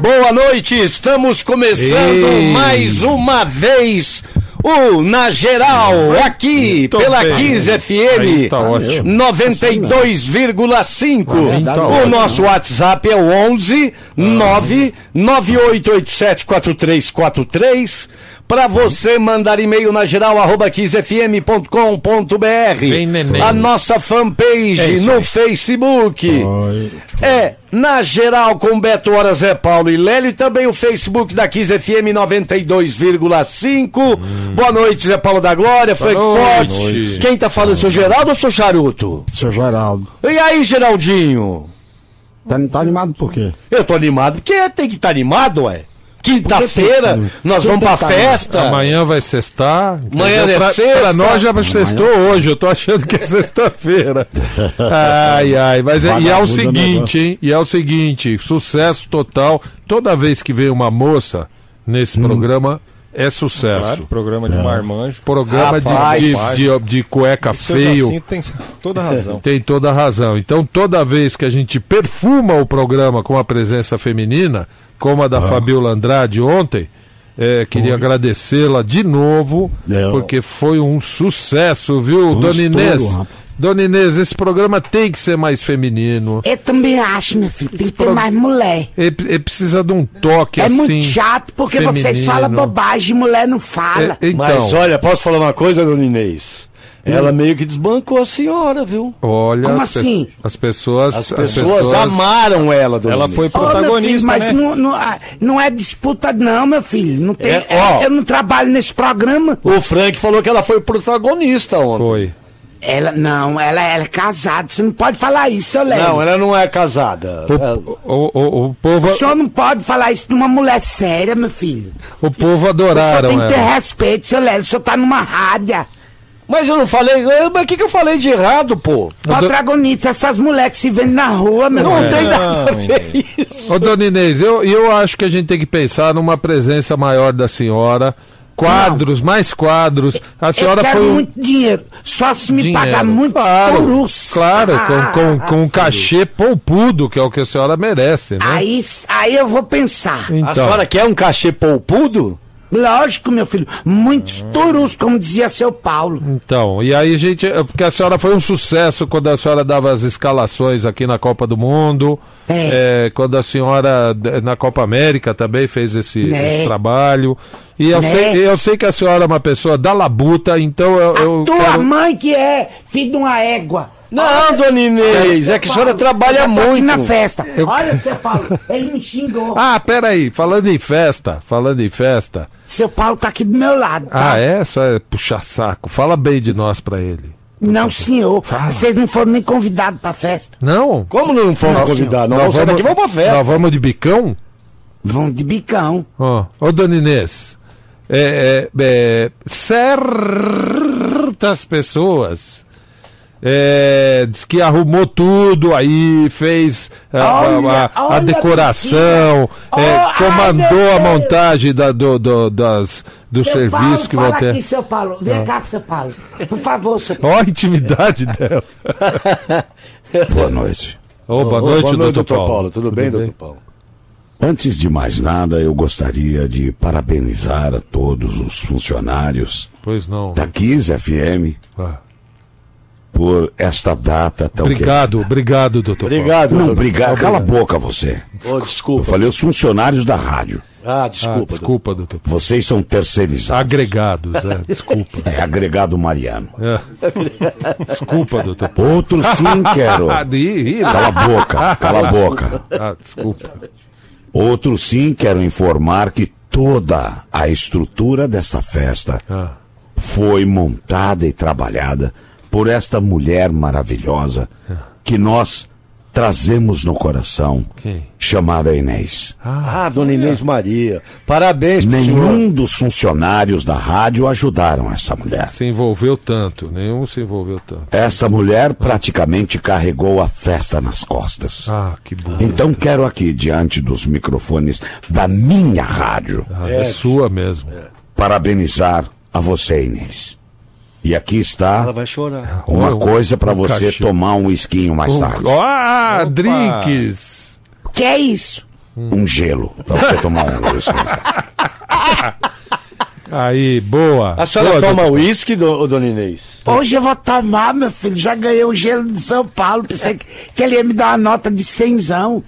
Boa noite, estamos começando Ei. mais uma vez o Na Geral, aqui Muito pela bem. 15 FM tá ótimo. 92,5. Aí tá O nosso WhatsApp é o 11 9 9887 4343 para você mandar e-mail na geral arroba 15fm.com.br. Vem, neném. A nossa fanpage É no aí. Facebook. É, na geral, com Beto Hora, Zé Paulo e Lélio, e também o Facebook da Kiss FM 92,5. Boa noite, Zé Paulo da Glória, Frank noite. Forte. Quem tá falando, seu Geraldo ou seu Charuto? Seu Geraldo. E aí, Geraldinho? Tá, tá animado por quê? Eu tô animado, porque tem que estar animado, ué. Quinta-feira, nós vamos pra festa. Amanhã vai sextar. Amanhã é pra, sexta. Pra nós já sextou hoje, eu tô achando que é sexta-feira. Ai, ai, mas é, e é o Vagabundo seguinte, hein? E é o seguinte, sucesso total. Toda vez que vem uma moça nesse Hum. programa, é sucesso. Claro, programa de marmanjo. Programa de, Rapaz. de, de, de cueca feio. Tem toda a razão. Tem toda a razão. Então, toda vez que a gente perfuma o programa com a presença feminina, como a da Fabiola Andrade ontem, é, queria agradecê-la de novo, É, porque foi um sucesso, viu, um Dona Inês? Dona Inês, esse programa tem que ser mais feminino. Eu também acho, meu filho, tem Esse que ter pro- mais mulher. Ele, ele precisa de um toque é assim. muito chato porque vocês feminino. falam bobagem, mulher não fala. É, então, Mas olha, posso falar uma coisa, dona Inês? Ela meio que desbancou a senhora, viu? olha, Como as, pe- assim? as pessoas. As pessoas, amaram ela, dona Ela foi Ô, meu filho, protagonista, mas né? não, não, ah, não é disputa, não, meu filho. Não tem, É, é, ó. eu não trabalho nesse programa. O Frank falou que ela foi protagonista ontem. Foi. Ela, não, ela, ela é casada. Você não pode falar isso, seu Léo. Não, ela não é casada. Ela- O, o, o, o povo, O senhor não pode falar isso de uma mulher séria, meu filho. o povo adoraram tem que ter ela. respeito, seu Léo. O senhor tá numa rádio. Mas eu não falei. Mas o que, que eu falei de errado, pô? Protagonista, essas mulheres que se vendem na rua, meu Não filho. tem nada a Não, ver isso. Ô, dona Inês, eu, eu acho que a gente tem que pensar numa presença maior da senhora. Quadros, mais quadros. A senhora eu quero foi um muito dinheiro. Só se me dinheiro. pagar muito claro, turus. Claro, Ah, com, com, com um cachê poupudo, que é o que a senhora merece, né? Aí, aí eu vou pensar. A Então, senhora quer um cachê poupudo? Lógico, meu filho. Muitos turus, como dizia seu Paulo. então, e aí, gente, é porque a senhora foi um sucesso quando a senhora dava as escalações aqui na Copa do Mundo. É. É, quando a senhora na Copa América também fez esse, Né. esse trabalho. E eu, Né. sei, eu sei que a senhora é uma pessoa da labuta, então eu, eu Tua quero... mãe que é filho de uma égua. Não, dona Inês, é que a senhora trabalha eu já tô aqui muito. na festa. Olha, seu Paulo, ele me xingou. Ah, peraí, falando em festa, falando em festa. Seu Paulo tá aqui do meu lado. tá? Ah, é? Só é puxar saco. Fala bem de nós pra ele. Não, senhor. Vocês não foram nem convidados pra festa. Não? Como não fomos Não, convidados? Nós vamos daqui, vamos pra festa. Nós vamos de bicão? Vão de bicão. Ó, ô, dona Inês, é, é, é, certas pessoas é, diz que arrumou tudo aí, fez a, a- Olha, a- a olha, decoração, é, Oh, comandou a montagem da, do, do, das, do Seu serviço Paulo, que vão fala ter. aqui, seu Paulo. Vem cá, seu Paulo. Por favor, seu Paulo. Ó a intimidade dela. Boa noite. Ô, boa Ô, noite, doutor Paulo. Tudo, bem, doutor Paulo? Antes de mais nada, eu gostaria de parabenizar a todos os funcionários Pois não. da Kiss FM Ah. Por esta data tão Obrigado, obrigado, doutor Obrigado. querida. Não, doutor. obrigado. Cala a boca você. Eu desculpa. falei os funcionários da rádio. Ah, desculpa. Ah, desculpa, doutor Paulo. Vocês são terceirizados. Agregados, é, desculpa. É agregado Mariano. É. Desculpa, doutor. Outro sim quero. Ah, de ir. Cala a boca, cala a boca. Ah, desculpa. Outro sim quero informar que toda a estrutura desta festa Ah, foi montada e trabalhada por esta mulher maravilhosa que nós trazemos no coração, quem? chamada Inês. Ah, dona Inês Maria. Parabéns pro senhor. Nenhum dos funcionários da rádio ajudaram essa mulher. Se envolveu tanto, nenhum se envolveu tanto. Esta mulher praticamente carregou a festa nas costas. Ah, que bom. Então quero aqui, diante dos microfones da minha rádio, Ah, é, sua mesmo. parabenizar a você, Inês. E aqui Ela está vai chorar. uma coisa para um você cachê. tomar um esquinho mais tarde. Ah, drinks. Que é isso? um gelo pra você tomar um uísque. Aí, boa. A senhora Boa, toma uísque, do, dona Inês? Hoje eu vou tomar, meu filho. Já ganhei o gelo de São Paulo. Pensei que, que ele ia me dar uma nota de cenzão.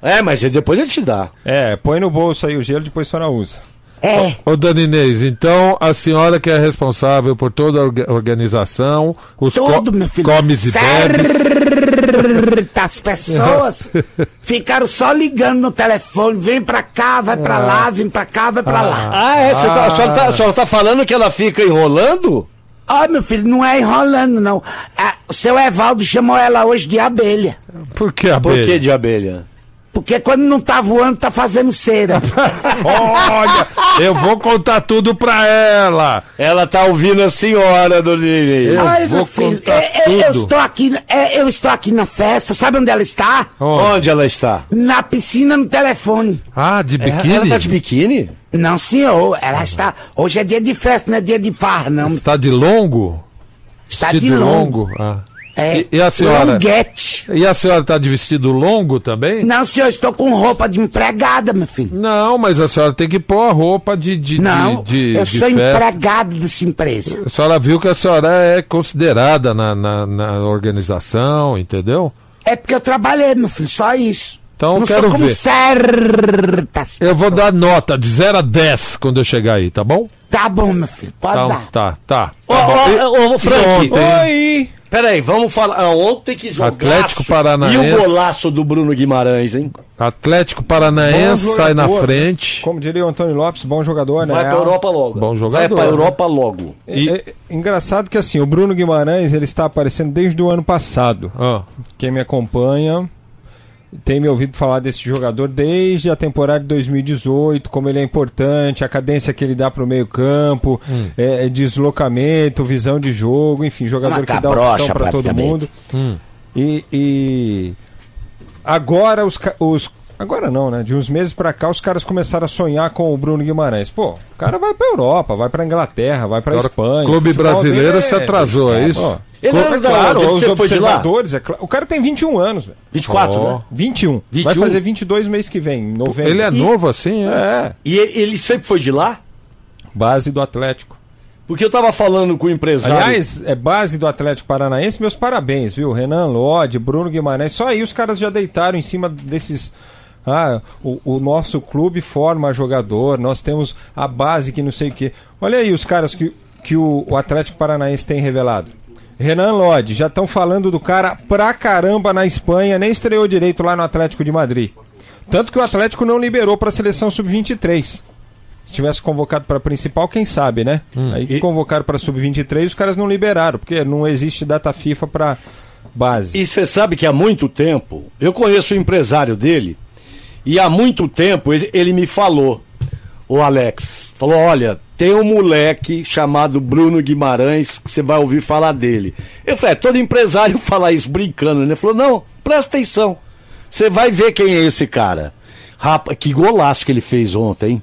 É, mas depois ele te dá. É, põe no bolso aí o gelo, depois a senhora usa. É. Ô, Dona Inês, então a senhora que é responsável por toda a orga- organização, os Tudo, co meu filho. comes e bebes. As pessoas ficaram só ligando no telefone. Vem pra cá, vai pra lá, vem pra cá, vai pra lá. Ah, é? Tá- a, senhora tá, a senhora tá falando que ela fica enrolando? Ó, meu filho, não é enrolando, não. Ah, o seu Evaldo chamou ela hoje de abelha. Por que a Por que de abelha? Porque quando não tá voando, tá fazendo cera. Olha, eu vou contar tudo pra ela. Ela tá ouvindo a senhora, dona. Eu Ai, vou filho, contar é, é, eu, tudo. estou aqui, é, eu estou aqui na festa. Sabe onde ela está? Ó, Onde ela está? Na piscina, no telefone. Ah, de biquíni? Ela tá de biquíni? Não, senhor. Ela está. Hoje é dia de festa, não é dia de farra, não. Está de longo? Está de Vestido longo. Ah. É, E- e a senhora? Longuete. E a senhora tá de vestido longo também? Não, senhor, estou com roupa de empregada, meu filho. Não, mas a senhora tem que pôr a roupa de, de, Não, de, de, eu de sou festa. empregado dessa empresa. A senhora viu que a senhora é considerada na, na, na organização, entendeu? É porque eu trabalhei, meu filho, só isso. Então, não quero sou como ver. certas. Eu vou dar nota de 0 a 10 quando eu chegar aí, tá bom? Tá bom, meu filho, pode Então, dar. tá, tá. Ô, Tá. E- ô, ô, Frank. ontem? Oi! Peraí, vamos falar. Ontem que jogaço. Atlético Paranaense. E o golaço do Bruno Guimarães, hein? Atlético Paranaense sai na jogador, frente. Como diria o Antônio Lopes, bom jogador, né? Vai pra Europa logo. Bom Vai jogador, pra né? Europa logo. É, é engraçado que assim, o Bruno Guimarães ele está aparecendo desde o ano passado. Ah, Quem me acompanha tem me ouvido falar desse jogador desde a temporada de 2018, como ele é importante, a cadência que ele dá para o meio campo, Hum. é, é deslocamento, visão de jogo, enfim, jogador Uma que dá opção para todo mundo. hum. E, e agora os, os agora não, né? De uns meses para cá os caras começaram a sonhar com o Bruno Guimarães. Pô, o cara vai para Europa, vai para Inglaterra, vai para Agora, Espanha. clube brasileiro se atrasou, é isso? Ó, Ele clube- era é claro, onde? os Você foi de lá? observadores, é claro. O cara tem 21 anos, velho. 24, Ó. né? 21. Vai 21? fazer 22 mês que vem, em novembro. Ele é novo assim, é? É, E ele, ele sempre foi de lá? base do Atlético. Porque eu tava falando com o empresário. Aliás, é base do Atlético Paranaense, meus parabéns, viu? Renan Lodge, Bruno Guimarães, só aí os caras já deitaram em cima desses. Ah, o, o nosso clube forma jogador, nós temos a base que não sei o quê. Olha aí os caras que, que o, o Atlético Paranaense tem revelado. Renan Lodge, já estão falando do cara pra caramba na Espanha, nem estreou direito lá no Atlético de Madrid. Tanto que o Atlético não liberou para a seleção sub-23. Se tivesse convocado para principal, quem sabe, né? Aí E- convocaram para sub-23, os caras não liberaram, porque não existe data FIFA para base. E você sabe que há muito tempo, eu conheço o empresário dele, e há muito tempo ele, ele me falou, o Alex, falou: olha, tem um moleque chamado Bruno Guimarães, que você vai ouvir falar dele. Eu falei, é, todo empresário fala isso brincando, né? Ele falou, não, presta atenção. Você vai ver quem é esse cara. Rapaz, que golaço que ele fez ontem, hein?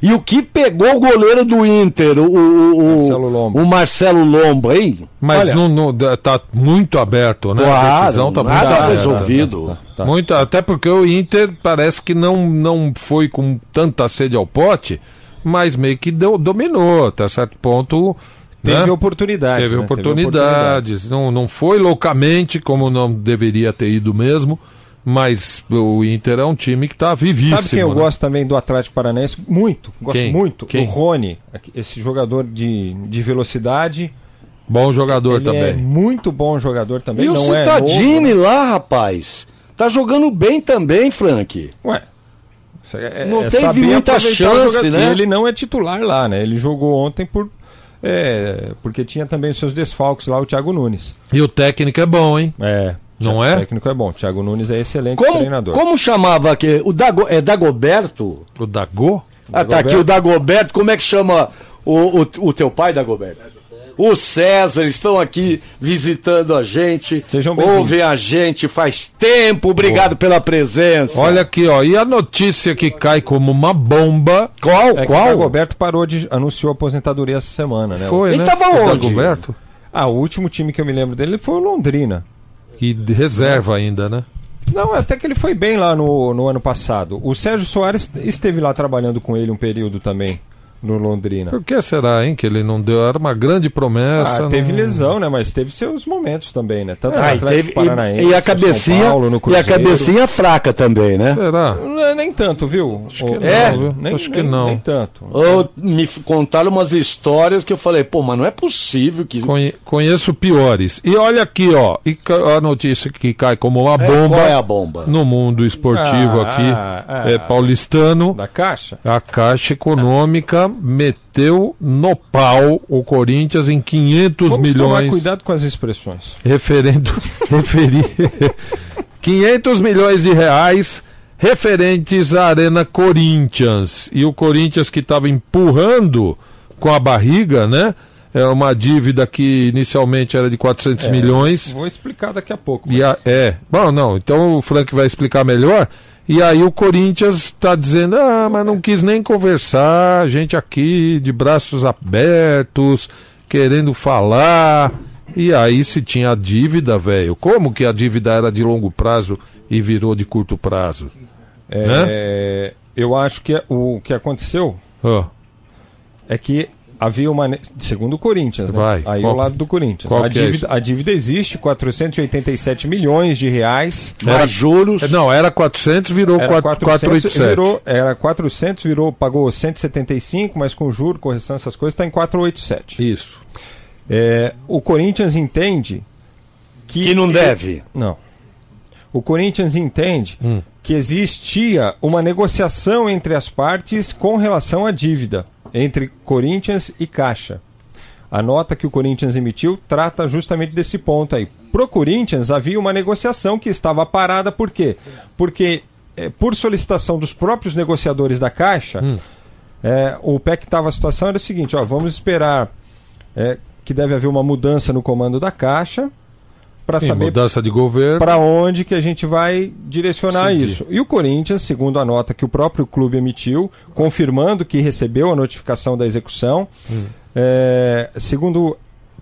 E o que pegou o goleiro do Inter, o, o, Marcelo Lomba. o Marcelo Lomba, hein? Mas Olha, não, tá muito aberto, né? a Claro, decisão tá muito nada aberta. resolvido. Tá. Muito, até porque o Inter parece que não, não foi com tanta sede ao pote, mas meio que deu- dominou, até certo ponto. Teve né? oportunidades. Teve né? oportunidades. Não, não foi loucamente, como não deveria ter ido mesmo, mas o Inter é um time que está vivíssimo. Sabe quem eu né? gosto também do Atlético Paranaense? Muito. Gosto Quem? muito. Quem? O Rony, esse jogador de, de velocidade. Bom jogador ele também. é muito bom jogador também. E o não é Citadini novo, né? lá, rapaz, tá jogando bem também, Frank. Ué. é- é- Não é teve muita o chance, né? Ele não é titular lá, né? Ele jogou ontem por. é, porque tinha também os seus desfalques lá, o Thiago Nunes. E o técnico é bom, hein? É. Não o é? técnico é bom. Thiago Nunes é excelente Como, treinador. como chamava aqui? O Dago, é Dagoberto? O Dagô? Ah, tá aqui o Dagoberto. Como é que chama o, o, o teu pai, Dagoberto? O César, estão aqui visitando a gente. Sejam bem-vindos. Ouvem a gente faz tempo. Obrigado pela presença. Olha aqui, ó. E a notícia que cai como uma bomba. qual? É que o qual? Dagoberto parou de. anunciou a aposentadoria essa semana, né? Foi, Ele né? tava O onde? Dagoberto? Ah, o último time que eu me lembro dele foi o Londrina. E reserva ainda, né? Não, até que ele foi bem lá no, no ano passado. O Sérgio Soares esteve lá trabalhando com ele um período também, no Londrina. Por que será, hein, que ele não deu? Era uma grande promessa. Ah, teve não- lesão, né? Mas teve seus momentos também, né? Tanto no Ah, e, Atlético teve- Paranaense, e, e a no cabecinha, São Paulo, no e a Cruzeiro. cabecinha fraca também, né? Será? Não, nem tanto, viu? Acho que não, É? viu? Nem, Acho que nem- não. Nem tanto. Ou me contaram umas histórias que eu falei, pô, mas não é possível que. Conhe- conheço piores. E olha aqui, ó. E a notícia que cai como uma bomba Qual é a bomba? no mundo esportivo Ah, aqui. ah, é ah. paulistano. Da Caixa? A Caixa Econômica meteu no pau o Corinthians em 500 Vamos tomar milhões. cuidado com as expressões. referendo referir 500 milhões de reais referentes à Arena Corinthians. E o Corinthians que estava empurrando com a barriga, né? É uma dívida que inicialmente era de 400 milhões. Vou explicar daqui a pouco. E a- é. Bom, não, então o Frank vai explicar melhor. E aí o Corinthians está dizendo, ah, mas não quis nem conversar, a gente aqui de braços abertos, querendo falar. E aí se tinha a dívida, velho. Como que a dívida era de longo prazo e virou de curto prazo? É, Eu acho que o que aconteceu Ó, é que havia uma. Segundo o Corinthians, né? Vai. Aí Qual- ao lado do Corinthians. A é dívida, a dívida existe, 487 milhões de reais. Mais juros. é, não, era 400, virou Era 4, 400, 487. virou, era 400, virou, pagou 175, mas com juro, correção, essas coisas, está em 487. Isso. É, o Corinthians entende que. Que não deve. Não. O Corinthians entende Hum. que existia uma negociação entre as partes com relação à dívida entre Corinthians e Caixa. A nota que o Corinthians emitiu trata justamente desse ponto aí. Pro Corinthians havia uma negociação que estava parada, por quê? Porque, eh, por solicitação dos próprios negociadores da Caixa, eh, o pé que estava a situação era o seguinte: ó, vamos esperar eh, que deve haver uma mudança no comando da Caixa para saber mudança de governo. para onde que a gente vai direcionar Seguir. isso. E o Corinthians, segundo a nota que o próprio clube emitiu, confirmando que recebeu a notificação da execução, Hum. é, segundo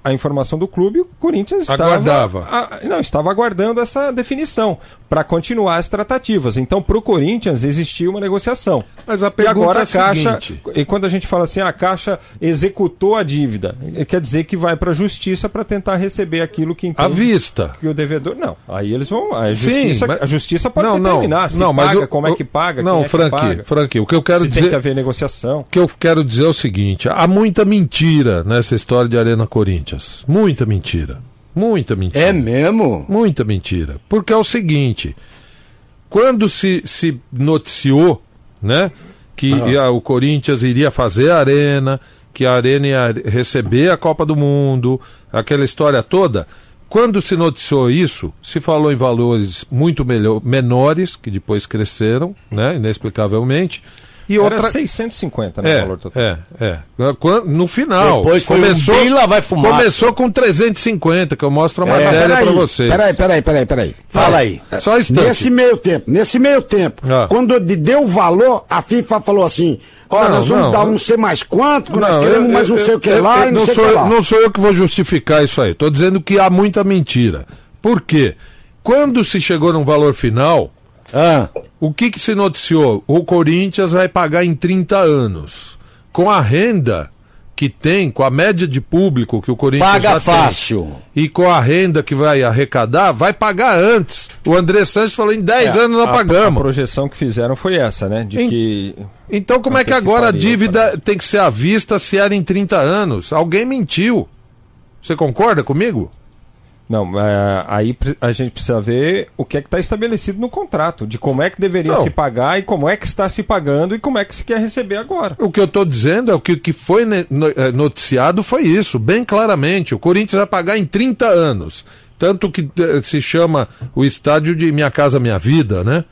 a informação do clube, o Corinthians estava, Aguardava. a- não, estava aguardando essa definição para continuar as tratativas. Então, para o Corinthians existia uma negociação. Mas a E pergunta agora é a Caixa, seguinte. e quando a gente fala assim, a Caixa executou a dívida, eh, quer dizer que vai para a justiça para tentar receber aquilo que À entende vista. que o devedor. Não, aí eles vão. A Sim, justiça, mas- a justiça pode não, determinar não, se não, mas paga, o- como é o- que paga, Não, é Frank, paga. Frank, o que eu quero se dizer. tem que haver negociação. O que eu quero dizer é o seguinte: há muita mentira nessa história de Arena Corinthians. Muita mentira. Muita mentira. É mesmo? Muita mentira. Porque é o seguinte: quando se, se noticiou, né, que ia- o Corinthians iria fazer a arena, que a arena ia receber a Copa do Mundo, aquela história toda. Quando se noticiou isso, se falou em valores muito melhor, menores, que depois cresceram, né, inexplicavelmente. E outra, Era 650 no é, valor total. é, é. Quando- No final. Depois começou, um lá vai fumar. Começou com 350, que eu mostro a É, matéria pra vocês. Peraí, peraí, peraí, peraí. Fala aí. Só um instante. Nesse meio tempo, nesse meio tempo, Ah. quando de- deu o valor, a FIFA falou assim: ó, Não, nós vamos não, dar não sei mais quanto, que nós Não, queremos eu- mais não eu- sei o que eu- lá eu- e não, sei o sou, que eu- lá. não sou eu que vou justificar isso aí. Estou dizendo que há muita mentira. Por quê? Quando se chegou num valor final, Ah, o que, que se noticiou? O Corinthians vai pagar em 30 anos. Com a renda que tem, com a média de público que o Corinthians paga já tem, fácil. e com a renda que vai arrecadar, vai pagar antes. O André Santos falou em 10 É, anos nós a, pagamos. A projeção que fizeram foi essa, né? De Em- que. Então como é que agora a dívida tem que ser à vista se era em 30 anos? Alguém mentiu. Você concorda comigo? Não, é, aí a gente precisa ver o que é que está estabelecido no contrato, de como é que deveria Não. se pagar e como é que está se pagando e como é que se quer receber agora. O que eu estou dizendo é o que, o que foi eh, noticiado foi isso, bem claramente. O Corinthians vai pagar em 30 anos. Tanto que eh, se chama o estádio de Minha Casa Minha Vida, né?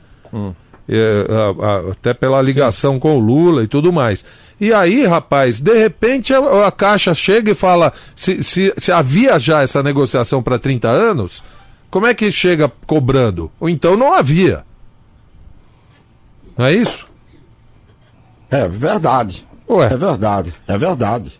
É, a- a- até pela ligação com o Lula e tudo mais. E aí, rapaz, de repente a, a Caixa chega e fala: se, se, se havia já essa negociação para 30 anos, como é que chega cobrando? Ou então não havia. Não é isso? É verdade. Ué. É verdade. É verdade.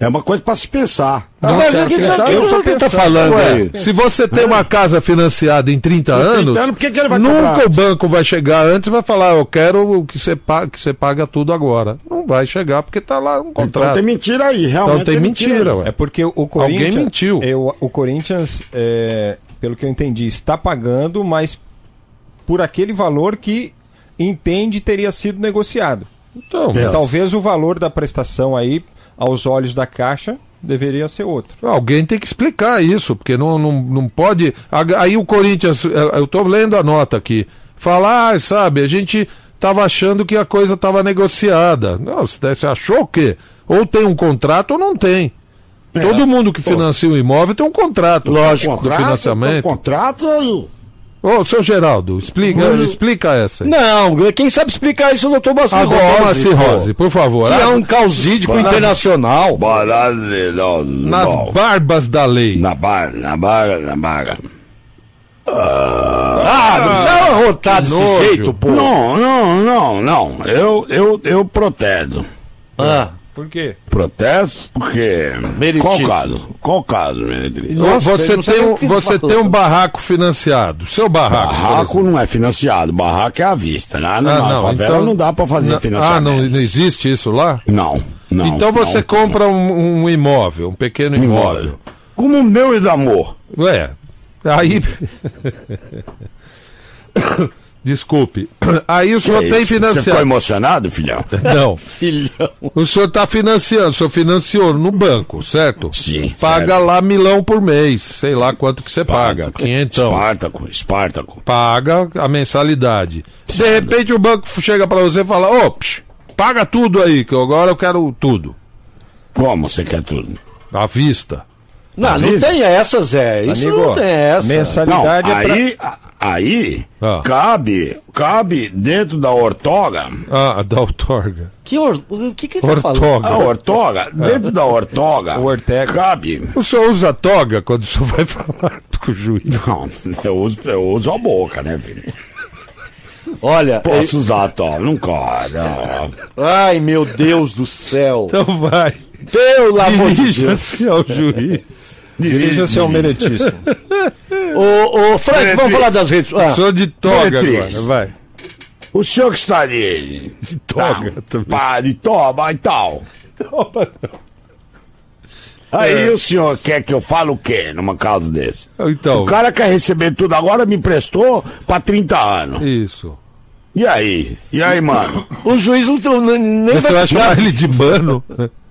É uma coisa pra se pensar. Mas o que, que, tá- que, eu tô que tá falando aí? se você tem uma casa financiada em 30 anos, anos, por que que ele vai nunca o banco vai chegar antes e vai falar, eu quero que você paga, que você paga tudo agora. Não vai chegar porque tá lá no Então contrato. tem mentira aí, realmente. Então tem mentira, aí. ué. É porque o Corinthians. Alguém mentiu. é, o, o Corinthians, é, pelo que eu entendi, está pagando, mas por aquele valor que entende teria sido negociado. Então, É. Talvez o valor da prestação aí, aos olhos da Caixa, deveria ser outro. Alguém tem que explicar isso, porque não, não, não pode. Aí o Corinthians, eh, eu estou lendo a nota aqui, falar, ah, sabe, a gente estava achando que a coisa estava negociada. Não, você você achou o quê? Ou tem um contrato ou não tem. Todo mundo que financia um imóvel tem um contrato Lógico, do financiamento. Contrato aí. Ô, seu Geraldo, explica, explica essa. aí. Não, quem sabe explicar isso é o doutor Baci Agora, Rose. Maci pô. Rose, por favor. Que é um causídico Nas- internacional. Não, Nas barbas da lei. Na barra, na barra, na barra. Ah, não precisa arrotar desse nojo. jeito, pô. Não, não, não, não. Eu, eu, eu protesto. Ah, Por quê? Protesto porque. Meritíssimo. Qual caso? Qual caso? Nossa, você não tem, o um, você tem um barraco financiado. Seu barraco. Barraco não é financiado, barraco é à vista. Né? Na, Ah, não, favela então- não dá pra fazer Não- Ah, financiamento. não, não existe isso lá? Não, não. então você não. compra um, um imóvel, um pequeno imóvel. imóvel. Como o meu e do amor. Ué, aí. Desculpe. Aí o senhor Que tem isso? Você ficou financiado. emocionado, filhão? Não. filhão. O senhor está financiando, o senhor financiou no banco, certo? Sim, Paga certo. lá milão por mês, sei lá quanto que você paga. Quinhentão. Espartaco, Espartaco. Paga a mensalidade. De repente o banco chega para você e fala: Ô, psh, paga tudo aí, que agora eu quero tudo. Como você quer tudo? À vista. Não, não tem essa, Zé. Isso Amigo, não tem essa. Não, mensalidade é pra... aí, a- aí Ah. cabe, cabe dentro da ortoga. Ah, da outorga. Que or... O que que ele tá Ortoga. falando? A ortoga, dentro da ortoga, O Ortega. cabe. O senhor usa toga quando o senhor vai falar com o juiz? Não, eu uso, eu uso a boca, né, filho? Olha, Posso usar a toga, não corre. não. ai meu Deus do céu. Então vai. Pelo amor de Deus. Dirija-se ao juiz. Dirija-se ao meritíssimo. Ô, ô, Frank, vamos falar das redes. Ah, Sou de toga Beatriz. agora, vai. O senhor que está ali. De toga Tá, também. pá, de toba e tal. Aí o senhor quer que eu fale o quê numa causa desse? Então, O cara quer receber tudo agora, me emprestou pra 30 anos. isso. E aí? E aí, mano? o juiz não, não- nem Você vai vai chamar ele de mano?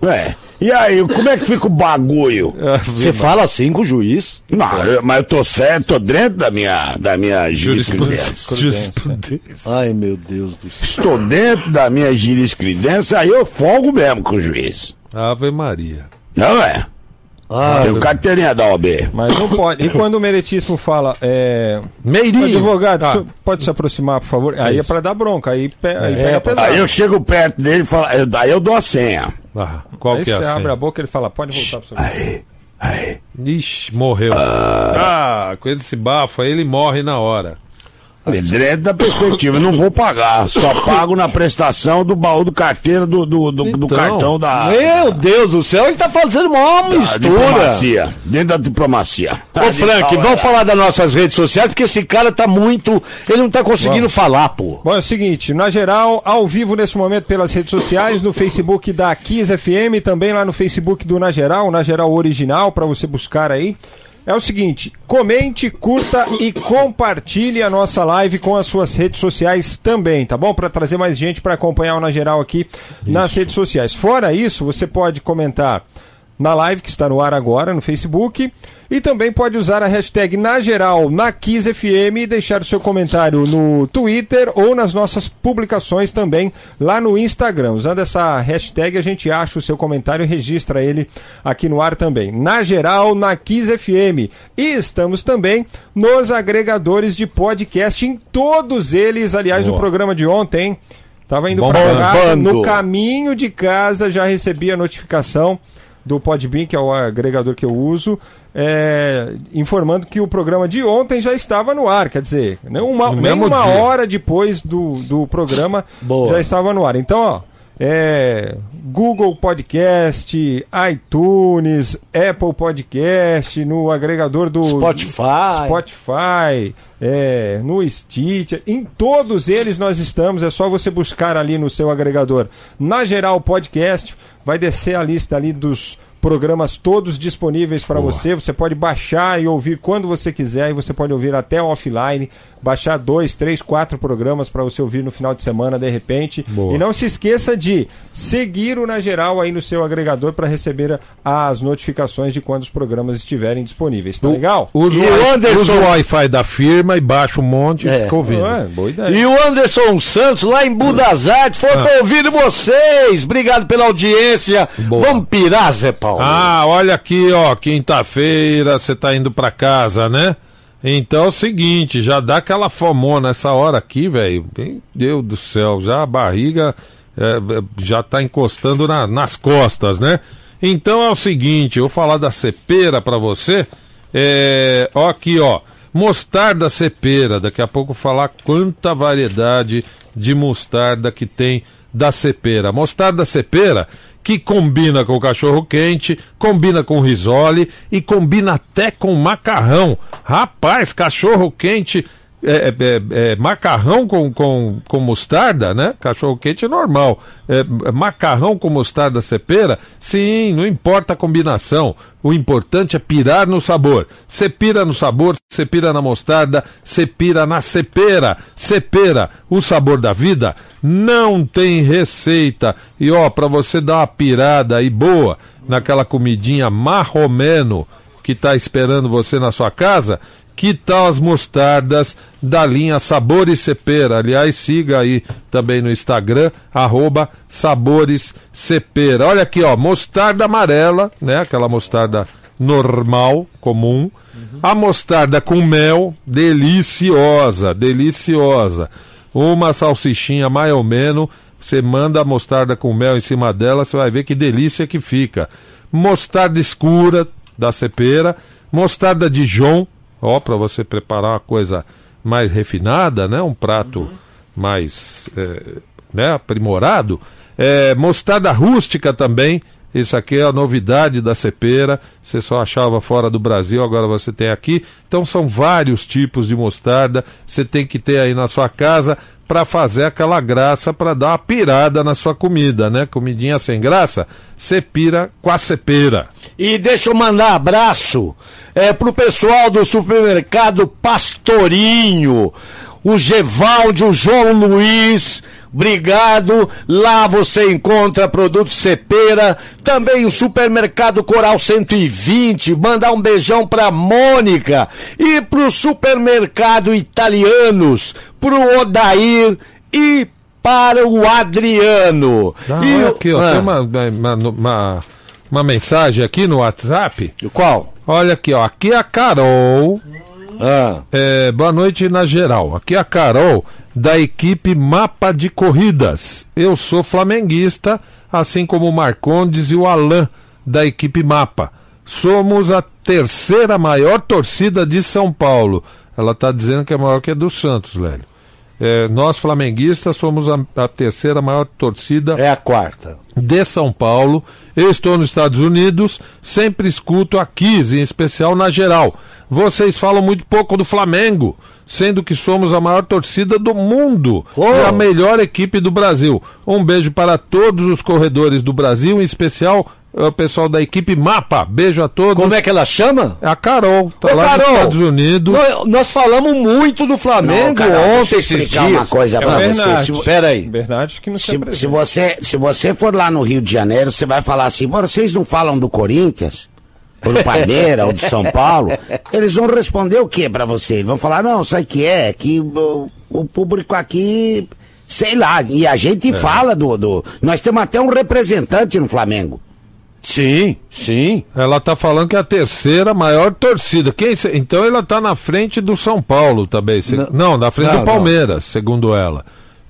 É. E aí, como é que fica o bagulho? Você fala assim com o juiz? Não, eu- mas eu tô certo, tô dentro da minha, da minha jurisprudência. Jurisprudência. Ai, meu Deus do céu. Estou dentro da minha jurisprudência, aí eu folgo mesmo com o juiz. Ave Maria. Não é? Ah, Tenho carteirinha da OB. Mas não pode. E quando o meritíssimo fala, é... Meirinho. advogado, Ah, o pode se aproximar, por favor? Aí é pra dar bronca, aí, pe... aí pega pesado. Aí eu chego perto dele e falo, eu- aí eu dou a senha. ah, qual Aí que é você a abre senha? a boca e ele fala, pode voltar pro seu Aí, aí. Ixi, morreu. Ah, com esse bafo aí ele morre na hora. Dentro da perspectiva, eu não vou pagar, só pago na prestação do baú do carteira do, do, do, do Então. cartão da, Meu Deus do céu, ele tá fazendo uma da mistura. diplomacia. Dentro da diplomacia. Ô, Frank, vamos falar das nossas redes sociais, porque esse cara tá muito. Ele não tá conseguindo falar, pô. Bom, é o seguinte, na geral, ao vivo nesse momento pelas redes sociais, no Facebook da Kiss FM, também lá no Facebook do Na Geral, Na Geral Original, para você buscar aí. É o seguinte, comente, curta e compartilhe a nossa live com as suas redes sociais também, tá bom? Para trazer mais gente para acompanhar o Na Geral aqui nas redes sociais. Fora isso, você pode comentar na live que está no ar agora no Facebook e também pode usar a hashtag na geral na Kiss FM e deixar o seu comentário no Twitter ou nas nossas publicações também lá no Instagram. Usando essa hashtag a gente acha o seu comentário e registra ele aqui no ar também. Na geral na Kiss FM. E estamos também nos agregadores de podcast em todos eles, aliás, o programa de ontem Tava indo Bombando. casa, no caminho de casa já recebi a notificação do Podbean, que é o agregador que eu uso, é, informando que o programa de ontem já estava no ar. Quer dizer, nem uma, nem uma hora depois do, do programa Boa. já estava no ar. Então, ó, é, Google Podcast, iTunes, Apple Podcast, no agregador do Spotify. Spotify, é, no Stitcher, em todos eles nós estamos. É só você buscar ali no seu agregador. Na geral podcast, vai descer a lista ali dos programas todos disponíveis para você. Você pode baixar e ouvir quando você quiser e você pode ouvir até offline. Baixar dois, três, quatro programas para você ouvir no final de semana, de repente. Boa. E não se esqueça de seguir o Na Geral aí no seu agregador para receber as notificações de quando os programas estiverem disponíveis. Tá legal? Usa, o, o Anderson- usa o Wi-Fi da firma e baixa um monte É. e fica ouvindo. Ué, boa ideia. E o Anderson Santos, lá em Budas Artes, foi Ah. ouvindo vocês. Obrigado pela audiência. Boa. Vamos pirar, Zé Paulo. Ah, olha aqui, ó, quinta-feira você tá indo pra casa, né? Então é o seguinte, já dá aquela fomona nessa hora aqui, velho. Meu Deus do céu, já a barriga é, é, já tá encostando na- nas costas, né? Então é o seguinte, eu vou falar da cepeira pra você. É, ó aqui, ó, mostarda cepeira. Daqui a pouco falar quanta variedade de mostarda que tem da cepeira. Mostarda cepeira que combina com o cachorro quente, combina com risole e combina até com macarrão. Rapaz, cachorro quente, é, é, é, macarrão com, com, com mostarda, né? Cachorro quente é normal. É, é, macarrão com mostarda cepera, sim, não importa a combinação. O importante é pirar no sabor. Você pira no sabor, você pira na mostarda, você pira na cepera. Cepera, o sabor da vida, não tem receita. E ó, para você dar uma pirada aí boa naquela comidinha marromeno que tá esperando você na sua casa, que tal as mostardas da linha Sabores Cepera? Aliás, siga aí também no Instagram, arroba Sabores Cepera. Olha aqui, ó, mostarda amarela, né? Aquela mostarda normal, comum. A mostarda com mel, deliciosa, deliciosa. Uma salsichinha mais ou menos, você manda a mostarda com mel em cima dela, você vai ver que delícia que fica. Mostarda escura da cepera, mostarda Dijon, ó, para você preparar uma coisa mais refinada, né? Um prato mais é, né, aprimorado. É, mostarda rústica também. Isso aqui é a novidade da cepera. Você só achava fora do Brasil, agora você tem aqui. Então são vários tipos de mostarda. Você tem que ter aí na sua casa para fazer aquela graça, para dar uma pirada na sua comida, né? Comidinha sem graça, você pira com a cepera. E deixa eu mandar abraço é, pro pessoal do supermercado Pastorinho, o Gevaldi, o João Luiz. Obrigado. Lá você encontra produtos Cepera, também o supermercado Coral 120. Mandar um beijão pra Mônica e pro supermercado Italianos, pro Odair e para o Adriano. Ah, e aqui, ó, Ah, tem uma, uma, uma, uma mensagem aqui no WhatsApp. Qual? Olha aqui, ó. Aqui é a Carol. Ah. É, boa noite na geral. Aqui é a Carol, da equipe Mapa de Corridas. Eu sou flamenguista, assim como o Marcondes e o Alain, da equipe Mapa. Somos a terceira maior torcida de São Paulo. Ela está dizendo que é maior que a do Santos, Lélio. É, nós, flamenguistas, somos a, a terceira maior torcida É a quarta. de São Paulo. Eu estou nos Estados Unidos, sempre escuto a Kiss, em especial na geral. Vocês falam muito pouco do Flamengo, sendo que somos a maior torcida do mundo Oh. e a melhor equipe do Brasil. Um beijo para todos os corredores do Brasil, em especial o pessoal da equipe Mapa. Beijo a todos. Como é que ela chama? É a Carol, tá Ô, lá Carol, nos Estados Unidos. Nós, nós falamos muito do Flamengo Não, Carol, deixa eu ontem, explicar dias. uma coisa É o pra você. Bernardo. Se, Pera aí. Bernardo que não se, se, você, se você for lá no Rio de Janeiro, você vai falar assim, "Bora, vocês não falam do Corinthians? Ou do Palmeiras, ou do São Paulo? Eles vão responder o que pra você? Eles vão falar, não, sabe o que é? Que o, o público aqui, sei lá, e a gente fala do, do... Nós temos até um representante no Flamengo. Sim, sim. Ela tá falando que é a terceira maior torcida. Quem, então ela tá na frente do São Paulo também. se- Não. não, na frente Não, do Palmeiras, segundo ela.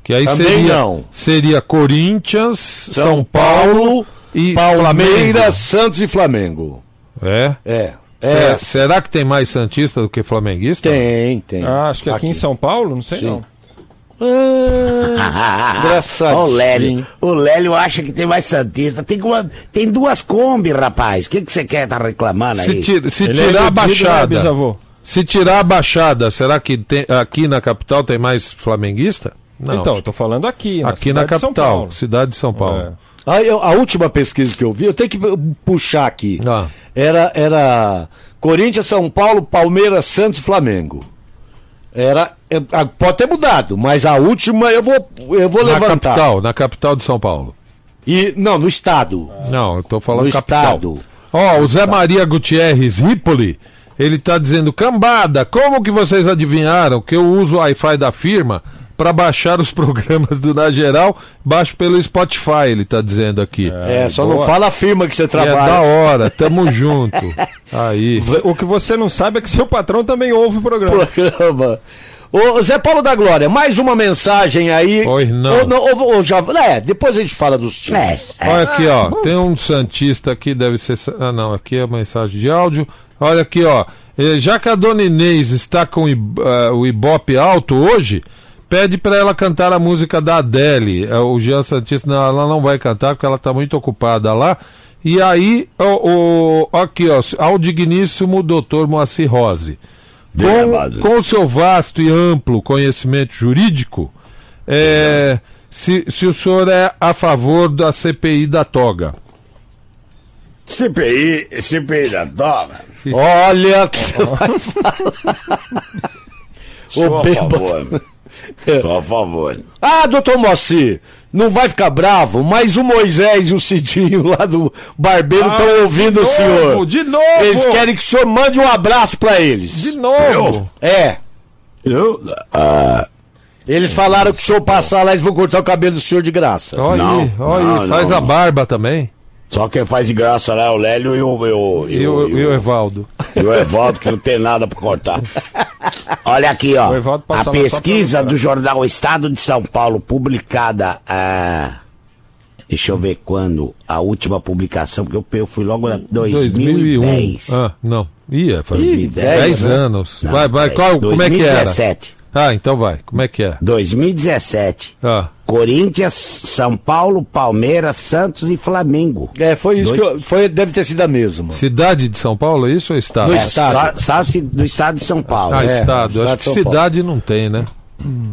Que aí Também seria, não. seria Corinthians, São, Paulo, e Palmeiras, Santos e Flamengo. Flamengo. É? É. Será, É. será que tem mais Santista do que flamenguista? Tem, tem. Ah, acho que aqui, em São Paulo, não sei Sim. não. Ah, engraçadinho. O Lélio. O Lélio acha que tem mais Santista. Tem, uma, tem duas Kombi, rapaz. O que que você quer tá reclamando aí? Se, ti- se é tirar a iludido, né, baixada. bisavô? se tirar a baixada, será que tem- aqui na capital tem mais flamenguista? Não. Então, eu tô falando aqui. aqui na de São capital, cidade de São Paulo. É. Aí, eu- a última pesquisa que eu vi, eu tenho que puxar aqui. Ah. Era, era Corinthians, São Paulo, Palmeiras, Santos e Flamengo. Era, é, pode ter mudado, mas a última eu vou, eu vou Na levantar. capital, na capital de São Paulo. E, não, no estado. Não, eu tô falando No capital. estado. Ó, o Zé Maria Gutierrez Ripoli, ele tá dizendo, cambada, como que vocês adivinharam que eu uso o Wi-Fi da firma para baixar os programas do Na Geral? Baixo pelo Spotify, ele tá dizendo aqui. É, só não boa. fala a firma que você É, trabalha. da hora, tamo junto. Aí. O que você não sabe é que seu patrão também ouve o programa. programa. Ô, Zé Paulo da Glória, mais uma mensagem aí. Oi, não. Ou, não, ou- ou já, é, depois a gente fala dos times. É, Olha aqui, ó. Tem um Santista aqui, deve ser. Ah, não, aqui é a mensagem de áudio. Olha aqui, ó. Eh, Já que a dona Inês está com ah, o Ibope alto hoje, pede para ela cantar a música da Adele. Eh, O Jean Santista, não, ela não vai cantar porque ela está muito ocupada lá. E aí, o, o- aqui, ó, ao digníssimo doutor Moacir Rose. Com, com o seu vasto e amplo conhecimento jurídico, eh, se, se o senhor é a favor da CPI da toga. CPI, CPI da dólar. Olha que você vai falar. Sou a favor. Sou a favor. Ah, doutor Moacir, não vai ficar bravo, mas o Moisés e o Cidinho lá do barbeiro estão ouvindo o novo, senhor. de novo! Eles querem que o senhor mande um abraço pra eles. De novo! É. Eu, ah, Eles falaram que o senhor passar lá, eles vão cortar o cabelo do senhor de graça. Olha Não, aí, olha aí, faz não, a barba também. Só quem faz de graça lá é o Lélio e o, e o, E o, e o Evaldo. e o Evaldo, que não tem nada pra cortar. Olha aqui, ó. O A pesquisa do jornal Estado de São Paulo, publicada. ah, deixa eu ver quando. A última publicação, porque eu, fui logo na 2010. Ah, não. Ia, faz 2010, 10 né? anos. Não, vai, vai, qual, como é que era? 2017. Ah, então vai, como é que é? 2017. Ah, Corinthians, São Paulo, Palmeiras, Santos e Flamengo. É, foi isso Dois- que eu, foi, deve ter sido a mesma. cidade de São Paulo, é isso ou estado? No É, estado. só, só se- do estado de São Paulo. Ah, É, estado. Acho que cidade não tem, né?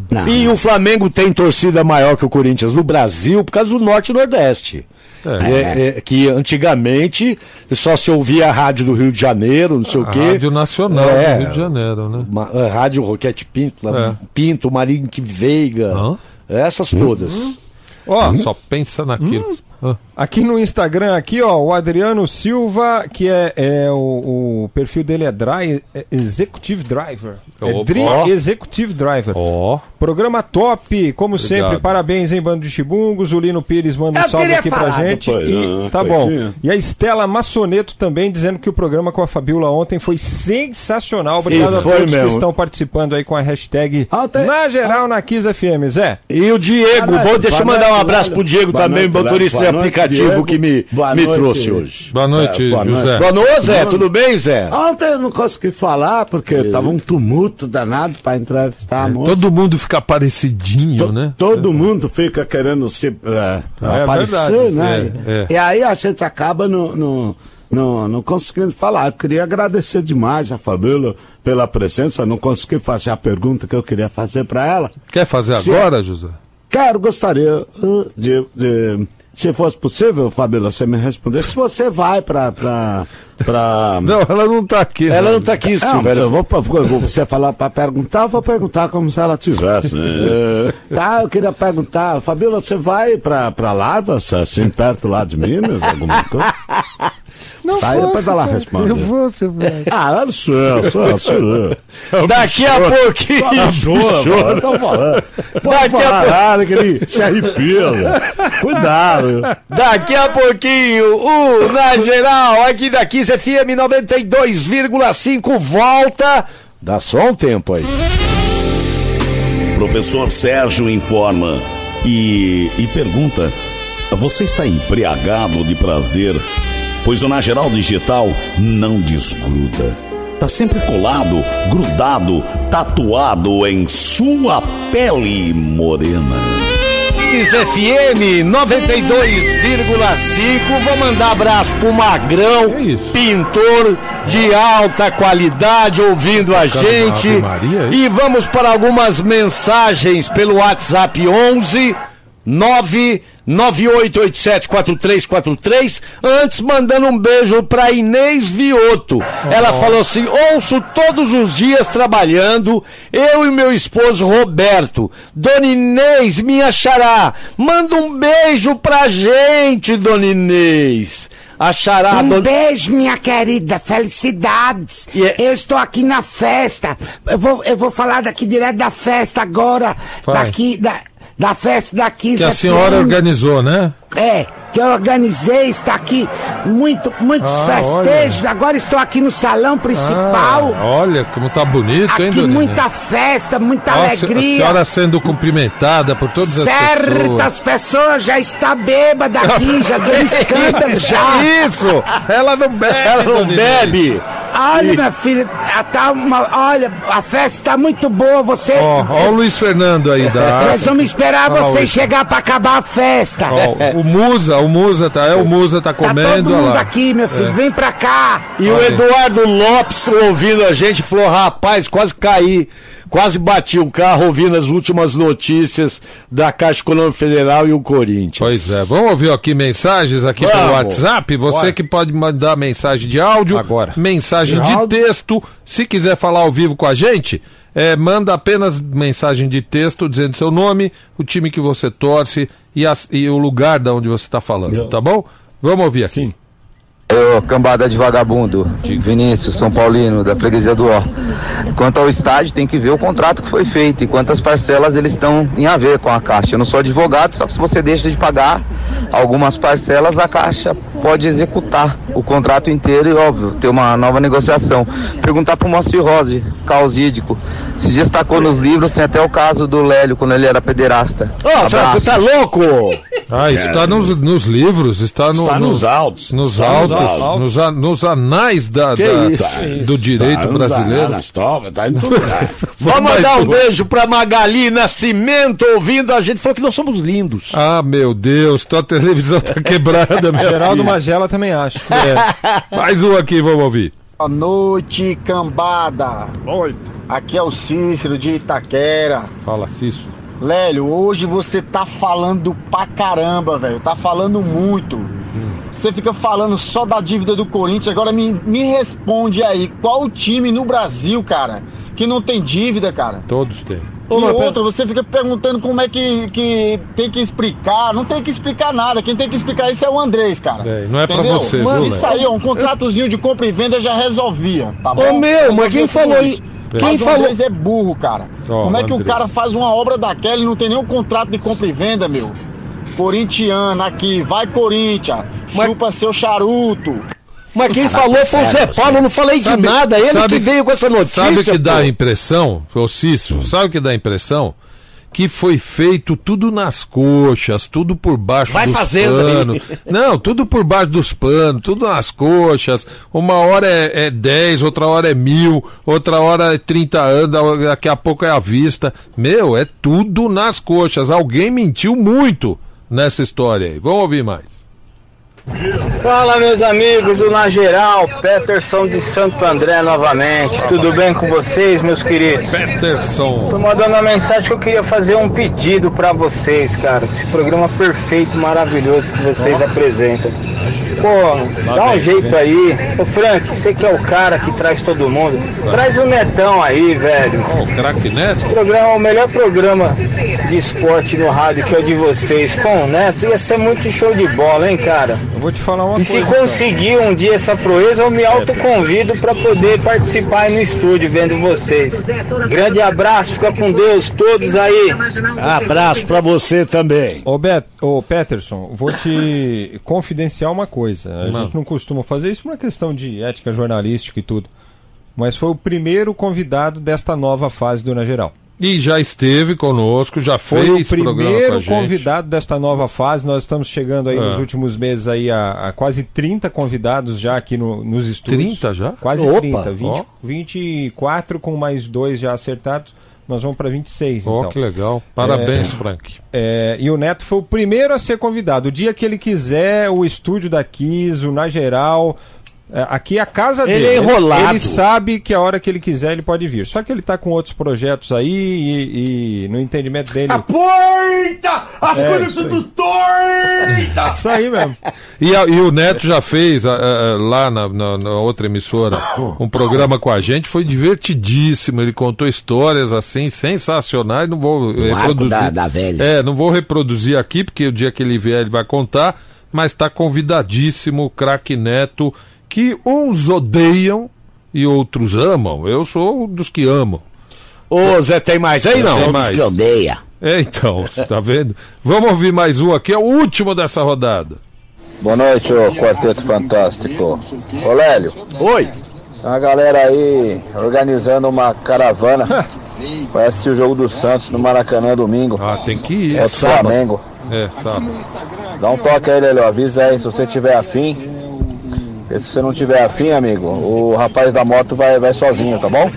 Não. E o Flamengo tem torcida maior que o Corinthians no Brasil por causa do Norte e Nordeste. É. É, é, que antigamente só se ouvia a rádio do Rio de Janeiro, não sei o A quê. Rádio Nacional É. do Rio de Janeiro, né? Ma- a rádio Roquete Pinto, É. Pinto, Marinque Veiga. Hã? Essas todas. Ó, Só pensa naquilo. Ah, aqui no Instagram, aqui, ó, o Adriano Silva, que é, é o, o perfil dele é, Dry, é Executive Driver. É Dri. Executive Driver. Ó. Programa top, como sempre. Parabéns, hein, Bando de Chibungos. O Lino Pires manda um Eu salve aqui pra falar gente. depois, E, né? tá bom. sim. E a Estela Massoneto também dizendo que o programa com a Fabiola ontem foi sensacional. Obrigado a todos que mesmo. estão participando aí com a hashtag Ontem- Na Geral na Kiss FM. Zé. E o Diego, Boa vou, noite, deixa eu mandar um abraço pro Diego também, motorista Aplicativo Diego. que me, Boa me noite. trouxe hoje. Boa noite, É, boa noite. José. Boa noite, Zé. Tudo bem, Zé? Ontem eu não consegui falar porque tava um tumulto danado pra entrevistar a moça. Todo mundo fica parecidinho, To- né? Todo mundo fica querendo se é, É aparecer, verdade. né? É, é. E aí a gente acaba no, no, no- não conseguindo falar. Eu queria agradecer demais a Fabíola pela presença. Não consegui fazer a pergunta que eu queria fazer para ela. Quer fazer Sim. agora, José? Quero, gostaria uh, de, de- se fosse possível, Fabíola, você me responder. Se você vai para para Não, ela não tá aqui. Ela né? não tá aqui, Não, Silvério. eu vou, pra- vou- você falar para perguntar, eu vou perguntar como se ela tivesse. né? Tá, eu queria perguntar, Fabíola, você vai para para Larvas, assim, perto lá de Minas, alguma coisa? Não Tá, aí depois ela responde. Eu vou, você vai. Ah, eu sei, eu sei, eu sei. Daqui a pouquinho. Chora, falando. Pode Daqui a falar pouco- nada, que ele se arrepia. velho. Cuidado. Daqui a pouquinho, o Na Geral, aqui da Kiss FM 92,5 volta. Dá só um tempo aí. Professor Sérgio informa e, e pergunta: Você está embriagado de prazer? Pois o Na Geral Digital não desgruda. tá sempre colado, grudado, tatuado em sua pele morena. FM 92,5. Vou mandar abraço pro Magrão, isso? pintor de alta qualidade, ouvindo a gente. Maria, hein? e vamos para algumas mensagens pelo WhatsApp 11 998874343. Antes, mandando um beijo pra Inês Vioto. Ela falou assim: ouço todos os dias trabalhando, eu e meu esposo Roberto. Dona Inês, minha xará, manda um beijo pra gente, Dona Inês. A xará, Um dona... beijo, minha querida. Felicidades. E é- Eu estou aqui na festa. Eu vou, eu vou falar daqui direto da festa agora. Vai. Daqui, da, da festa daqui. Que a senhora organizou, né? É, que eu organizei, está aqui muito, muitos Ah, festejos. Agora estou aqui no salão principal. Ah, olha como tá bonito, hein, aqui muita festa, muita Ó, a se- A alegria. senhora sendo cumprimentada por todas as pessoas. Certas pessoas já está bêbada aqui, já deu escândalo já. Isso! Ela não bebe! Ela não bebe. Olha, minha filha, tá uma, olha, a festa está muito boa, você... Ó, ó o Luiz Fernando aí da. Nós vamos esperar Wilson. chegar para acabar a festa. Ó, o Musa, o Musa tá, é o Musa tá tá comendo, todo olha mundo lá. aqui, meu filho, vem pra cá. E o Olha. Eduardo Lopes ouvindo a gente falou: rapaz, quase caí, quase bati um carro ouvindo as últimas notícias da Caixa Econômica Federal e o Corinthians. Pois é, vamos ouvir aqui mensagens aqui pelo Vamos. WhatsApp. Você Bora. que pode mandar mensagem de áudio, Agora. mensagem De de, áudio? texto. Se quiser falar ao vivo com a gente, é, manda apenas mensagem de texto dizendo seu nome, o time que você torce e, as- e o lugar da onde você está falando, tá bom? Vamos ouvir aqui. Sim. Ô, cambada de vagabundo, de Vinícius, São Paulino, da freguesia do Ó. Quanto ao estádio, tem que ver o contrato que foi feito e quantas parcelas eles estão em a ver com a Caixa. Eu não sou advogado, só que se você deixa de pagar algumas parcelas, a Caixa pode executar o contrato inteiro e, óbvio, ter uma nova negociação. Perguntar pro Moacir Rose, causídico, se destacou nos livros, tem até o caso do Lélio, quando ele era pederasta. Ô, você Abraço. tá louco? Ah, isso está nos, nos livros, está, no, Está no- nos autos. nos Está autos, autos. nos, a- nos anais da, da- isso? do direito Tá, brasileiro. Nas trovas, tá em tudo lugar. Vamos mandar um beijo pra Magali Nascimento ouvindo a gente. Falou que nós somos lindos. Ah, meu Deus, tua televisão tá quebrada, meu Geraldo filho. Magela também acho. Mais um aqui, vamos ouvir. Boa noite, cambada. Aqui é o Cícero de Itaquera. Fala, Cício. Lélio, hoje você tá falando pra caramba, velho. Tá falando muito. Você fica falando só da dívida do Corinthians. Agora me, me responde aí, qual o time no Brasil, cara, que não tem dívida, cara? Todos têm. E outra, você fica perguntando como é que, que tem que explicar. Não tem que explicar nada. Quem tem que explicar isso é o Andrés, cara. É, não é pra Entendeu? você, Mano, viu, Isso aí, ó, um contratozinho de compra e venda já resolvia, tá bom? Ô meu, mas quem falou isso? É. Quem Mas o falou? Andrés é burro, cara. Ó, Como é que o cara faz uma obra daquela e não tem nenhum contrato de compra e venda, meu? Corintiano aqui, vai Corinthians, Mas- chupa seu charuto. Mas quem falou foi o Zé Paulo, eu não falei Sabe- de nada. Ele sabe- que veio com essa notícia. Sabe o que dá pô. a impressão, ô Cício? Sabe o que dá a impressão? Que foi feito tudo nas coxas, tudo por baixo Vai dos fazendo aí. panos. Não, tudo por baixo dos panos, tudo nas coxas. Uma hora é, é 10, outra hora é mil, outra hora é 30 anos, daqui a pouco é à vista. Meu, é tudo nas coxas. Alguém mentiu muito nessa história aí. Vamos ouvir mais. Fala meus amigos do Na Geral, Peterson de Santo André novamente. Tudo bem com vocês, meus queridos? Tô Peterson. mandando uma mensagem que eu queria fazer um pedido pra vocês, cara. Esse programa perfeito, maravilhoso que vocês apresentam. Pô, dá um jeito aí. Ô Frank, você que é o cara que traz todo mundo, traz o Netão aí, velho. Ó, o craque Neto. Programa, o melhor programa de esporte no rádio que é o de vocês, com o Neto, ia ser muito show de bola, hein, cara? Eu vou te falar uma E se coisa. conseguir um dia essa proeza, eu me autoconvido para poder participar aí no estúdio vendo vocês. Grande abraço, fica com Deus, todos aí. Abraço pra você também. Ô, Bet, ô Peterson, vou te confidenciar uma coisa. A Não. gente não costuma fazer isso por uma questão de ética jornalística e tudo. Mas foi o primeiro convidado desta nova fase do Na Geral. E já esteve conosco, já Foi fez o programa com a primeiro gente. convidado desta nova fase. Nós estamos chegando aí É. nos últimos meses aí a, a quase 30 convidados já aqui no- nos estúdios. 30 já? Quase Opa, 30, 20, ó. 24 com mais dois já acertados. Nós vamos para 26, Ó, então. que legal. Parabéns, Frank. É, e o Neto foi o primeiro a ser convidado. O dia que ele quiser, o estúdio da Kiss, o Na Geral. É, aqui é a casa Ele dele. é enrolado. Ele sabe que a hora que ele quiser ele pode vir. Só que ele tá com outros projetos aí e, e no entendimento dele. Porta! As É, coisas tudo tortas! Isso aí mesmo. E, a- e o Neto já fez a- a- a- lá na, na- na outra emissora um programa com a gente, foi divertidíssimo. Ele contou histórias assim sensacionais. Não vou arco reproduzir. da- da velha. É, não vou reproduzir aqui, porque o dia que ele vier ele vai contar. Mas está convidadíssimo o craque Neto, que uns odeiam e outros amam. Eu sou dos que amam. Ô, Zé, tem mais aí não? Tem mais. que odeia. É, então, tá vendo? Vamos ouvir mais um aqui, é o último dessa rodada. Boa noite, ô Quarteto Fantástico. Ô Lélio, Oi. a galera aí organizando uma caravana vai assistir o jogo do Santos no Maracanã domingo. Ah, tem que ir. É o Flamengo. É, sabe? Dá um toque aí, Lélio. Avisa aí se você tiver afim. E se você não tiver afim, amigo, o rapaz da moto vai, vai sozinho, tá bom?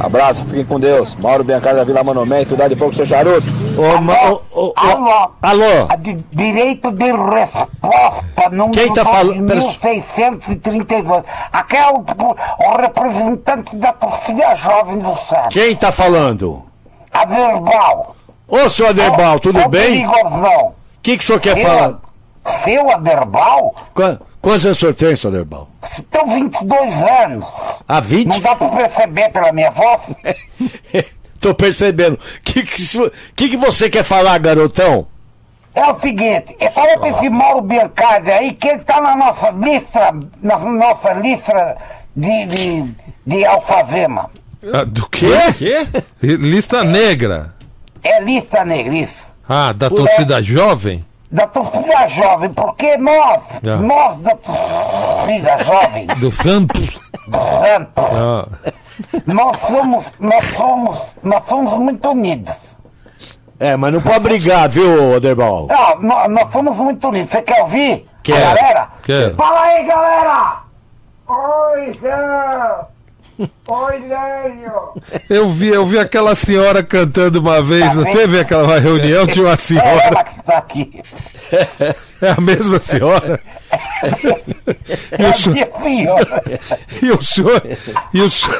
Abraço, fiquem com Deus. Mauro Biancar da Vila Manomé, cuidado de pouco, seu charuto. Ô, ma- ô, ô, ô, Alô? alô? A de direito de resposta, número Quem tá falando? Pera- 2632. Aqui é o, o representante da torcida jovem do Santos. Quem tá falando? A Verbal. Ô, senhor Aderbal, tudo Ô, bem? O que, que o senhor quer Seu, falar? seu Aderbal? Qua- Quantos anos o senhor tem, senhor Aderbal? Estão 22 anos. Há Não 20? dá pra perceber pela minha voz? Tô percebendo. O que, que, que, que você quer falar, garotão? É o seguinte, é só pra esse Mauro Biancardi aí, que ele tá na nossa lista, na nossa lista de, de, de alfavema. Ah, do quê? Quê? Lista negra. É lista negra, isso. Ah, da torcida jovem? Da torcida jovem, porque nós, Ah. nós da torcida jovem, Do Santos? Santos, Ah, nós somos, nós somos, nós somos muito unidos. É, mas não pode brigar, viu, Aderbal? Não, nós, nós somos muito unidos. Você quer ouvir? Quero. A galera? Quero. Fala aí, galera! Oi, Zé! Oi, Lélio! eu vi, eu vi aquela senhora cantando uma vez, não teve aquela reunião, tinha uma É senhora, ela que está aqui. é a mesma senhora. É a senhora. E o senhor. E o senhor.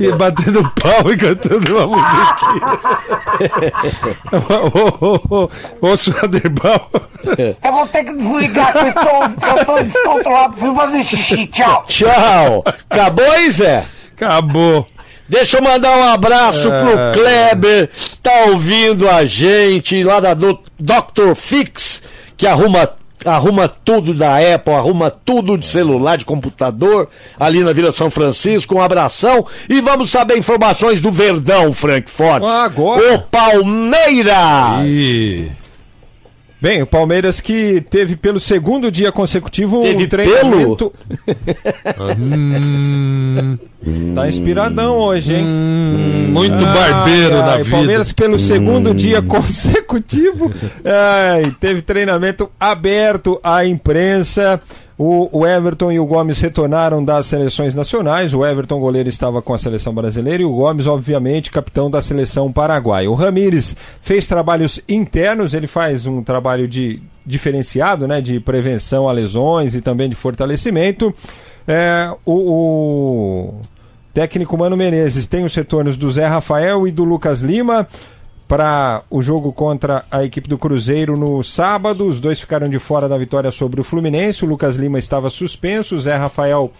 e batendo pau e cantando uma musiquinha. ô, ô, ô, ô, senhor Aderbal. Eu vou ter que desligar, que eu estou, eu estou descontrolado. Preciso fazer xixi. Tchau. Tchau. Acabou aí, Zé? Acabou. Deixa eu mandar um abraço pro É. Kleber, tá ouvindo a gente lá da do- Dr. Fix, que arruma, arruma tudo da Apple, arruma tudo de celular, de computador, ali na Vila São Francisco. Um abração e vamos saber informações do Verdão, Frank Fortes. Agora. O Palmeiras! E. Bem, o Palmeiras que teve pelo segundo dia consecutivo Teve um treinamento. tá inspiradão hoje, hein? Muito Ai, barbeiro ai, na o vida. Palmeiras pelo segundo dia consecutivo ai, teve treinamento aberto à imprensa. O, o Everton e o Gomes retornaram das seleções nacionais. O Everton, goleiro, estava com a seleção brasileira e o Gomes, obviamente, capitão da seleção paraguaia. O Ramires fez trabalhos internos, ele faz um trabalho de diferenciado, né, de prevenção a lesões e também de fortalecimento. É, o, o técnico Mano Menezes tem os retornos do Zé Rafael e do Lucas Lima para o jogo contra a equipe do Cruzeiro no sábado. Os dois ficaram de fora da vitória sobre o Fluminense. O Lucas Lima estava suspenso, o Zé Rafael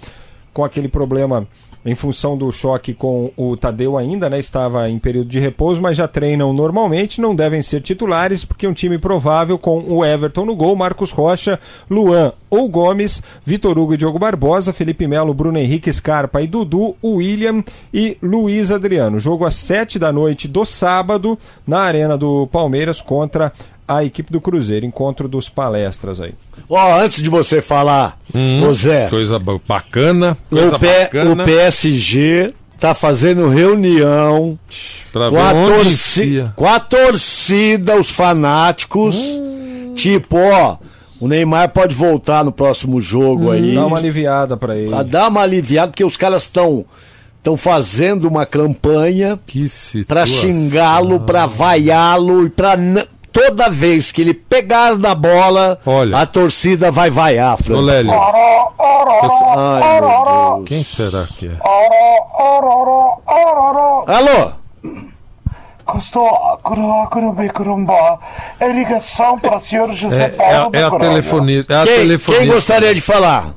com aquele problema em função do choque com o Tadeu ainda, né? Estava em período de repouso, mas já treinam normalmente, não devem ser titulares, porque um time provável com o Everton no gol, Marcos Rocha, Luan ou Gomes, Vitor Hugo e Diogo Barbosa, Felipe Melo, Bruno Henrique, Scarpa e Dudu, William e Luiz Adriano. Jogo às sete da noite do sábado, na Arena do Palmeiras, contra a equipe do Cruzeiro. Encontro dos palestras aí. Ó, antes de você falar, ô Zé, Coisa ba- bacana. Coisa o, P- bacana. o PSG tá fazendo reunião Pra com ver a, onde torci- com a torcida, os fanáticos. Hum. Tipo, ó, o Neymar pode voltar no próximo jogo aí. Dá uma aliviada pra ele. Pra dar uma aliviada, porque os caras estão estão fazendo uma campanha situação. xingá-lo, pra vaiá-lo e pra n- toda vez que ele pegar na bola, Olha. a torcida vai vaiar, Ô, Fran. Lélio, Ai, meu Deus. quem será que é? Alô? É ligação para o senhor José É, Paulo é, é a Coronel. telefonista. É a Quem, telefonista. quem gostaria de falar?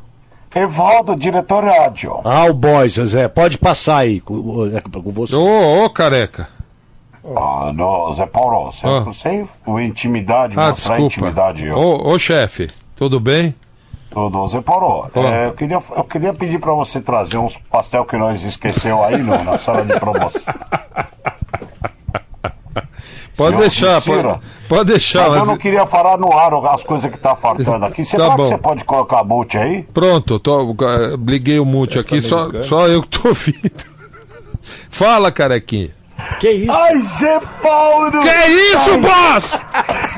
Evaldo, diretor rádio. Ah, o boy, Zé. Pode passar aí com, com você. Ô, ô, careca. Ah, não, Zé Paulo, você Ah. não sei o intimidade, Ah, mostrar desculpa. intimidade. Eu. Ô, ô chefe, tudo bem? Tudo, Zé Paulo, Ah. é, eu, queria, eu queria pedir para você trazer uns pastel que nós esqueceu aí no, na sala de promoção. Pode Eu deixar, pode, pode deixar. Mas eu mas- não queria falar no ar as coisas que tá faltando aqui. Será Tá você pode colocar a multi aí? Pronto, tô, liguei o mute aqui, só, americano. só eu que tô ouvindo. Fala, carequinha. Que isso? Ai, Zé Paulo! Que isso, boss?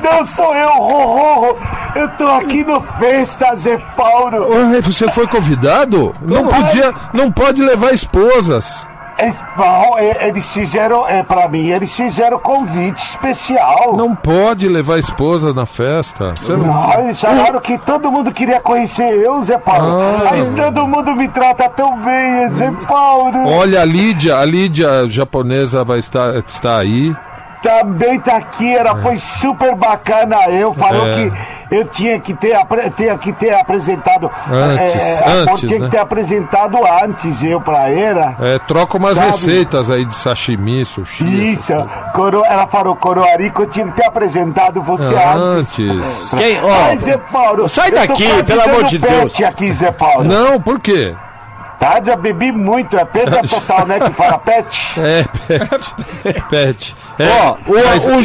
Não sou eu, Rorro! Eu tô aqui no Festa, Zé Paulo! Ué, Você foi convidado? Não podia, não pode levar esposas. É, não, é, eles fizeram, é, pra mim, eles fizeram convite especial. Não pode levar esposa na festa. Não, eles falaram que todo mundo queria conhecer eu, Zé Paulo. Ah. Aí todo mundo me trata tão bem, Zé Paulo. Olha, a Lídia, a Lídia japonesa vai estar, está aí. Também tá aqui, ela foi super bacana. Eu falou É. que eu tinha que ter, apre- tinha que ter apresentado. Antes, é, antes, tinha né? que ter apresentado antes eu pra ela. É, troca umas Sabe? receitas aí de sashimi, sushi. Isso, coro, ela falou, Coroarico, eu tinha que ter apresentado você antes. Antes. Quem? Ó, Ai, Zé Paulo, sai eu daqui, pelo amor de Deus. aqui, Zé Paulo. Não, por quê? Tá, já bebi muito, é perda total, né, que fala pet. É, pet. pet. É, Ó, o, o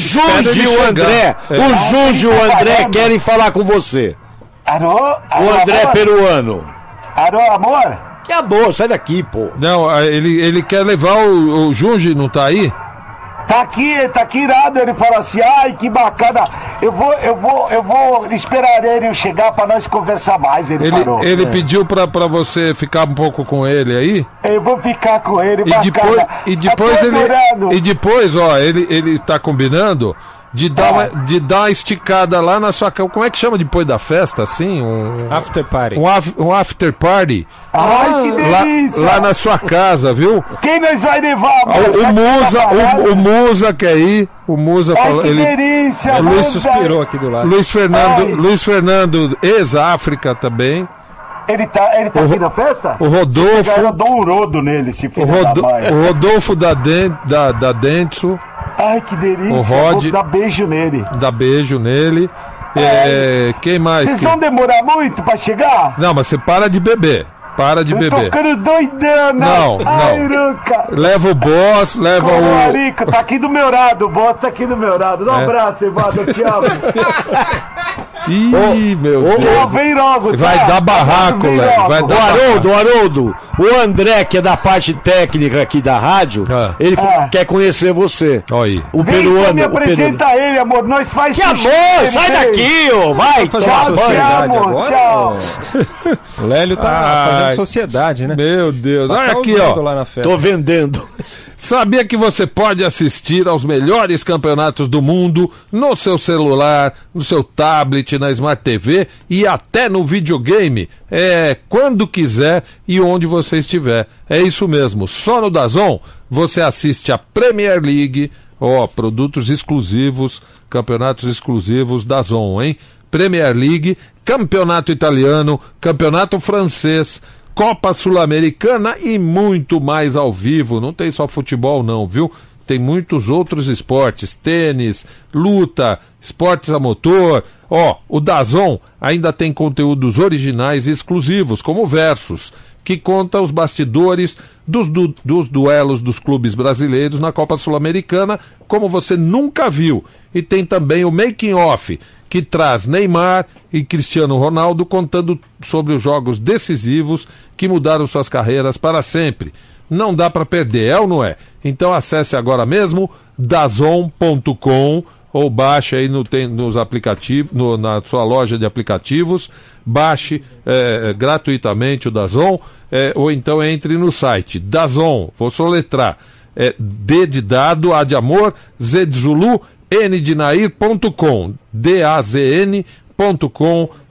e o. André, É. o Junge e o André querem falar com você. Alô? O Alô, André amor? peruano. Alô, amor? Que amor, sai daqui, pô. Não, a- ele, ele quer levar o, o Junge, não tá aí? Tá aqui, tá aqui irado. Ele falou assim: ai, que bacana. Eu vou, eu vou, eu vou esperar ele chegar pra nós conversar mais. Ele, Ele, falou. ele pediu pra, pra você ficar um pouco com ele aí? Eu vou ficar com ele, E bacana. depois, e depois Até ele. E depois, ó, ele, ele tá combinando de dar, uma, de dar uma esticada lá na sua cama. Como é que chama depois da festa, assim? Um, After party. um, af- um after party Ai, que lá, delícia. lá na sua casa, viu? Quem nós vai levar, O, amor? o que você Musa, tá o, o Musa quer ir. O Musa Ai, falou. que Ele, delícia, É, Luiz. Suspirou aqui do lado. Luiz Fernando, Ai. Luiz Fernando, ex-África também. Ele tá, ele tá aqui na festa? O Rodolfo. Eu dou um rodo nele, esse O, filho Rodo- o Rodolfo da, Den, da, da Dentsu, Ai, que delícia. o Rod- Vou dar beijo nele. dá beijo nele. É, quem mais? Vocês que- vão demorar muito pra chegar? Não, mas você para de beber. Para de Eu tô beber. ficando doidão, né? Não, Ai, não. Luca. Leva o boss, leva Ô, o. Arico, tá aqui do meu lado, o boss tá aqui do meu lado. Dá um É. abraço, Evandro, eu te amo. Ih, meu Tchau, Deus. vem logo, Vai tá? dar barraco, Vem Léo, logo. vai O dar- Haroldo, o Haroldo, o André, que é da parte técnica aqui da rádio, Ah. ele Ah. quer conhecer você. Olha aí. O Vem, peruano. então me o peruano. apresenta ele, amor. Nós faz Que sushi, amor, sai daqui, ô, vai, Tchau, sociedade amor, agora? tchau. O Lélio tá Ai. fazendo sociedade, né? Meu Deus. Tá Olha aqui, causando ó. lá na festa. Tô vendendo. Sabia que você pode assistir aos melhores campeonatos do mundo no seu celular, no seu tablet, na Smart TV e até no videogame? É quando quiser e onde você estiver. É isso mesmo. Só no Dazon você assiste a Premier League, ó, produtos exclusivos, campeonatos exclusivos Dazon, hein? Premier League, Campeonato Italiano, Campeonato Francês, Copa Sul-Americana e muito mais ao vivo. Não tem só futebol, não, viu? Tem muitos outros esportes: tênis, luta, esportes a motor. Ó, o Dazon ainda tem conteúdos originais e exclusivos, como Versus, que conta os bastidores dos, du- dos duelos dos clubes brasileiros na Copa Sul-Americana, como você nunca viu. E tem também o Making Off, que traz Neymar e Cristiano Ronaldo contando sobre os jogos decisivos que mudaram suas carreiras para sempre. não dá para perder, é ou não é? Então acesse agora mesmo dazon.com ou baixe aí no, tem, nos aplicativos, no, na sua loja de aplicativos, baixe é, gratuitamente o Dazon, é, ou então entre no site Dazon, vou soletrar, é, D de dado, A de amor, Z de Zulu, N de Nair.com, D-A-Z-N.com,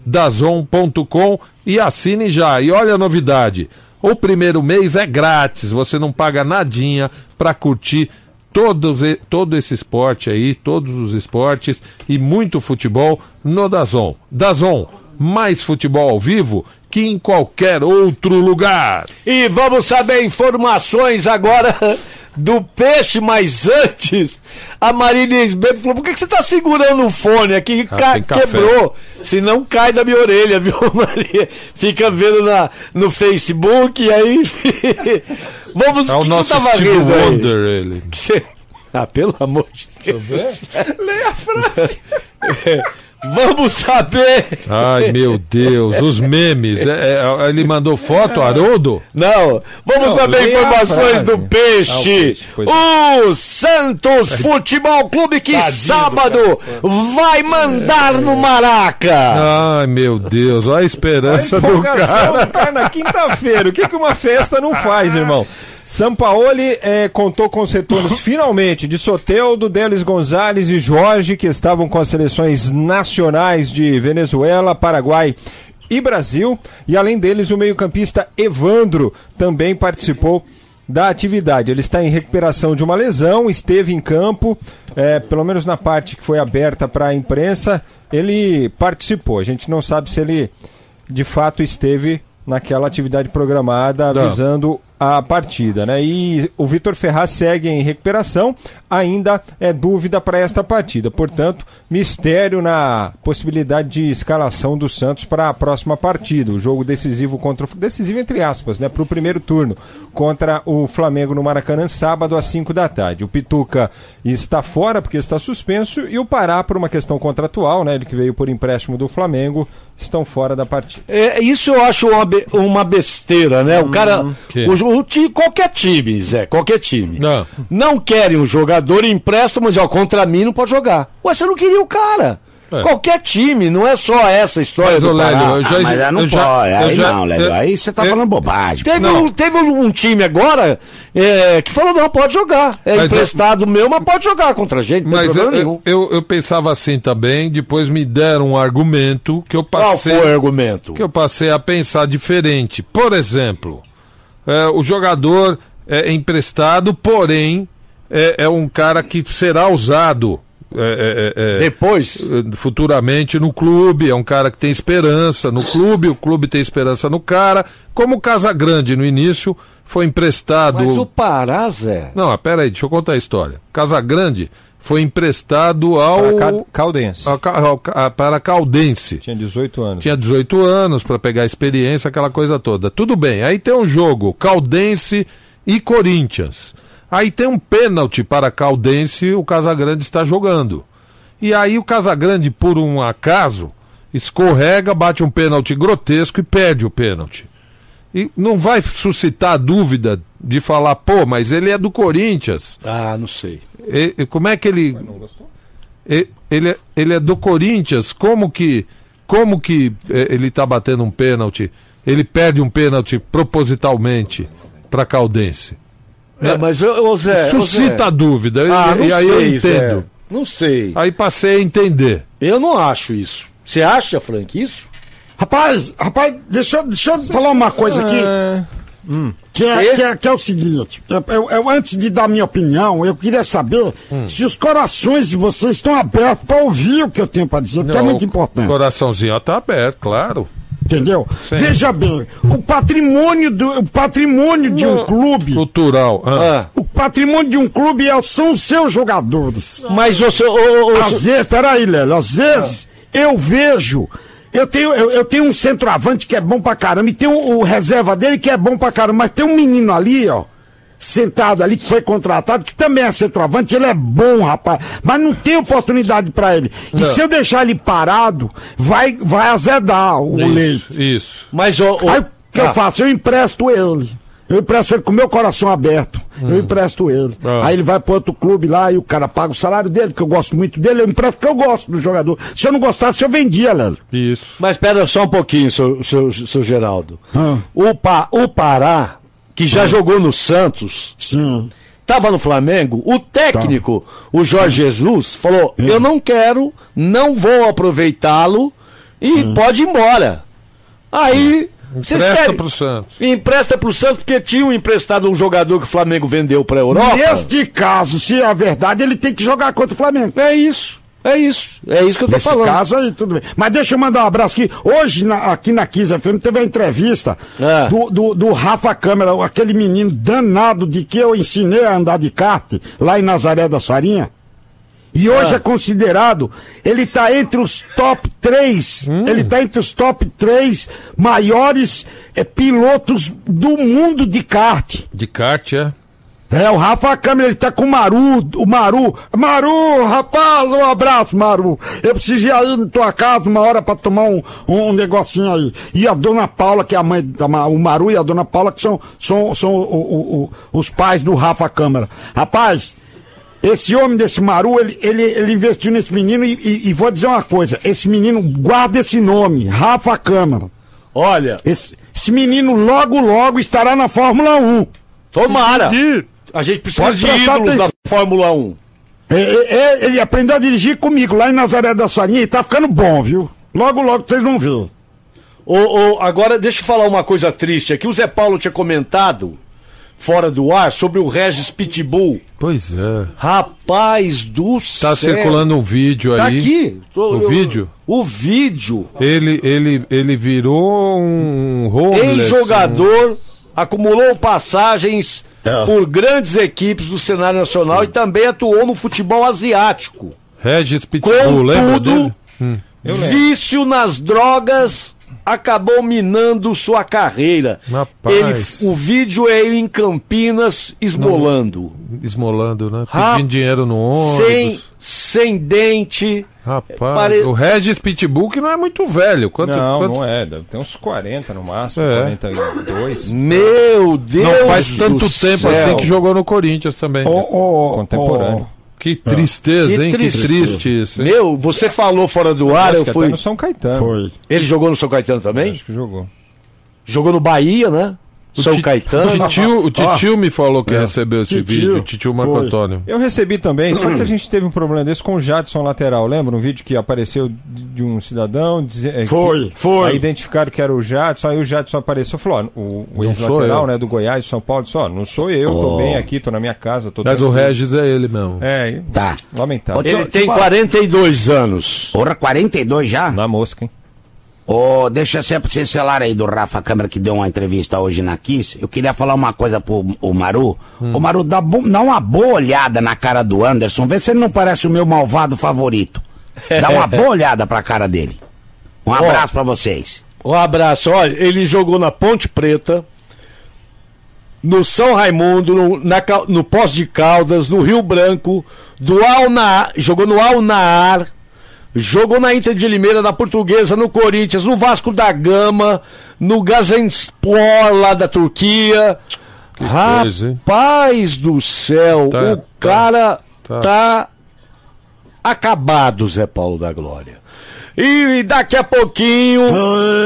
Dazon.com e assine já. E olha a novidade, o primeiro mês é grátis, você não paga nadinha para curtir todos, todo esse esporte aí, todos os esportes e muito futebol no Dazon. Dazon, mais futebol ao vivo que em qualquer outro lugar. E vamos saber informações agora do peixe, mas antes, a Marília Esbeto falou: por que, que você tá segurando o fone aqui? Ah, quebrou. Senão cai da minha orelha, viu, Maria? Fica vendo na, no Facebook e aí. vamos É o que nosso que você tava Steve rindo aí? Wonder, ele. Que você- Ah, pelo amor de Deus. Leia a frase. Vamos saber. Ai, meu Deus, os memes. É, é, ele mandou foto, Haroldo? Não, vamos Não, saber a informações do Ah, o peixe. peixe, o Santos Futebol Clube que sábado vai mandar no Maraca. Ai, meu Deus, olha a esperança do Empolgação cara. do cara na quinta-feira. O que, que uma festa não faz, irmão? Sampaoli eh, contou com os retornos finalmente de Soteldo, Delis Gonzalez e Jorge, que estavam com as seleções nacionais de Venezuela, Paraguai e Brasil. E além deles, o meio-campista Evandro também participou da atividade. Ele está em recuperação de uma lesão, esteve em campo, eh, pelo menos na parte que foi aberta para a imprensa, ele participou. A gente não sabe se ele de fato esteve naquela atividade programada Não. A partida, né? E o Vitor Ferraz segue em recuperação, ainda é dúvida para esta partida. Portanto, mistério na possibilidade de escalação do Santos para a próxima partida, o jogo decisivo contra o decisivo entre aspas, né, para o primeiro turno contra o Flamengo no Maracanã sábado às 5 da tarde. O Pituca está fora porque está suspenso e o Pará por uma questão contratual, né, ele que veio por empréstimo do Flamengo, estão fora da partida. É, isso eu acho uma, be- uma besteira, né? O cara. Que? O, o ti- qualquer time, Zé, qualquer time. Não. Não querem um jogador e emprestam, mas ó, contra mim não pode jogar. Ué, você não queria o cara. É. Qualquer time, não é só essa história Mas, do Lélio, eu já- Ah, mas aí não eu já- pode. eu Aí já- não, Léo. eu- Aí você tá eu- falando bobagem. Teve, Não. um, teve um, time agora é, que falou: não, pode jogar. É Mas, emprestado meu, mas pode jogar contra a gente, não tem Mas problema eu, nenhum. eu, eu pensava assim também, depois me deram um argumento que eu Qual passei. foi o argumento? que eu passei a pensar diferente. Por exemplo, é, o jogador é emprestado, porém é, é um cara que será usado é, é, é, Depois. eh, futuramente no clube, é um cara que tem esperança no clube, o clube tem esperança no cara, como o Casagrande no início foi emprestado. Mas o Pará, Zé. Não, pera aí, deixa eu contar a história. Casagrande foi emprestado ao, Para Ca- Caldense. ao Ca- ao Ca- para Caldense. Tinha 18 anos. Tinha 18 anos para pegar experiência, aquela coisa toda. Tudo bem. Aí tem um jogo, Caldense e Corinthians. Aí tem um pênalti para Caldense, o Casagrande está jogando. E aí o Casagrande, por um acaso, escorrega, bate um pênalti grotesco e perde o pênalti. E não vai suscitar dúvida de falar, pô, mas ele é do Corinthians. Ah, não sei. E- e como é que ele. E- Ele, é- ele é do Corinthians, como que. Como que eh, ele tá batendo um pênalti? Ele perde um pênalti propositalmente para Caldense. É, mas, ô, Zé. ô, Suscita Zé. a dúvida. e- Ah, não e aí sei, eu entendo. Zé. Não sei. Aí passei a entender. Eu não acho isso. Você acha, Frank, isso? Rapaz, rapaz, deixa, eu- deixa eu falar uma coisa aqui. Que é, que, é, que é o seguinte, eu, eu- eu, antes de dar minha opinião, eu queria saber se os corações de vocês estão abertos para ouvir o que eu tenho para dizer, porque é muito o importante. Coraçãozinho ó, tá aberto, claro. Entendeu? Sim. Veja bem, o patrimônio, do, o patrimônio de um clube, Cultural. ah. Ah. o patrimônio de um clube é- são os seus jogadores. Mas o seu. ô, ô, ô, Às vezes, peraí, Lélio, às vezes eu vejo. Eu tenho, eu, eu tenho um centroavante que é bom pra caramba, e tem o, o reserva dele que é bom pra caramba, mas tem um menino ali, ó, sentado ali, que foi contratado, que também é centroavante, ele é bom, rapaz, mas não tem oportunidade pra ele. E se eu deixar ele parado, vai, vai azedar o leite. Isso, isso. Mas o. o- Aí o que Ah, eu faço? Eu empresto ele. Eu empresto ele com o meu coração aberto. Eu empresto ele. Ah. Aí ele vai pro outro clube lá e o cara paga o salário dele, porque eu gosto muito dele. Eu empresto porque eu gosto do jogador. Se eu não gostasse, eu vendia, Léo. Isso. Mas espera só um pouquinho, seu, seu, seu Geraldo. Ah. O, pa, o Pará, que já jogou no Santos, Sim. estava no Flamengo, o técnico, o Jorge Jesus, falou: Eu não quero, não vou aproveitá-lo e pode ir embora. Aí. vocês Empresta querem- pro Santos. Empresta pro Santos porque tinham emprestado um jogador que o Flamengo vendeu pra Europa. Neste caso, se é a verdade, ele tem que jogar contra o Flamengo. É isso. É isso. É isso que eu tô Nesse falando. caso aí, tudo bem. Mas deixa eu mandar um abraço aqui. Hoje, na- aqui na Kiss FM, teve a entrevista É. do, do, do Rafa Câmara, aquele menino danado de que eu ensinei a andar de kart lá em Nazaré da Farinha. E hoje É. é considerado, ele tá entre os top 3, ele tá entre os top 3 maiores eh, pilotos do mundo de kart. De kart, é? É, o Rafa Câmara, ele tá com o Maru, o Maru. Maru, rapaz, um abraço, Maru. Eu preciso ir aí na tua casa uma hora pra tomar um, um negocinho aí. E a dona Paula, que é a mãe da o Maru e a dona Paula, que são, são, são o- o- o- os pais do Rafa Câmara. Rapaz, esse homem desse Maru, ele, ele, ele investiu nesse menino e, e- e vou dizer uma coisa, esse menino, guarda esse nome, Rafa Câmara. Olha, Esse, esse menino logo, logo estará na Fórmula 1. tomara. A gente precisa Pode de ídolos da. Fórmula 1. É, é, é, ele aprendeu a dirigir comigo lá em Nazaré da Sorinha e tá ficando bom, viu? Logo, logo vocês vão ver. Ô, ô, agora, deixa eu falar uma coisa triste aqui. O Zé Paulo tinha comentado, fora do ar, sobre o Regis Pitbull. Pois é. Rapaz do céu. Tá circulando um vídeo Tá aí. aqui. Tô- O eu- vídeo? O vídeo. Ele, ele, ele virou um homeless. Ex-jogador, acumulou passagens É. por grandes equipes do cenário nacional e também atuou no futebol asiático. Regis Pitbull, lembra dele? Contudo, vício nas drogas acabou minando sua carreira. Rapaz. Ele, o vídeo é ele em Campinas esbolando. Esmolando, né? Rap- Pedindo dinheiro no Sem, ônibus. sem dente. Rapaz, Pare- o Regis Pitbull que não é muito velho. Quanto, Não, quanto- não é. Deve ter uns 40 no máximo, É. 42. Meu Deus! Não faz do tanto tempo céu. assim que jogou no Corinthians também. Contemporâneo. Que tristeza, Que hein? triste. Que triste isso. hein? Meu, você falou fora do ar, eu fui. no São Caetano. Foi. Ele jogou no São Caetano também? Acho que jogou. Jogou no Bahia, né? São Ti- Caetano. O titio, o titio me falou que É. recebeu esse Titio. vídeo, o titio Marco Foi. Antônio. Eu recebi também, só que a gente teve um problema desse com o Jadson lateral. Lembra um vídeo que apareceu de um cidadão? dize- é, Foi, que- foi. Aí identificaram que era o Jadson, aí o Jadson apareceu e falou: ó, o, o ex-lateral né, do Goiás, São Paulo, disse: ó, não sou eu, tô bem aqui, tô na minha casa. Tô Mas o tranquilo." Regis é ele mesmo. É, Tá. lamentável. Ele tem falar. 42 anos. Porra, 42 já? Na mosca, hein? Ô, deixa sempre esse celular aí do Rafa Câmara que deu uma entrevista hoje na Kiss. Eu queria falar uma coisa pro o Maru. Ô Maru, dá, dá uma boa olhada na cara do Anderson, vê se ele não parece o meu malvado favorito. Dá uma boa olhada pra cara dele. Um abraço pra vocês. Um abraço. Olha, ele jogou na Ponte Preta, no São Raimundo, no, na, no Pós de Caldas, no Rio Branco, do Alna, jogou no Alnaar, jogou na Inter de Limeira, na Portuguesa, no Corinthians, no Vasco da Gama, no Gazenspor lá da Turquia. coisa, hein? Rapaz do céu, Tá, o tá, cara tá. tá acabado, Zé Paulo da Glória. E daqui a pouquinho.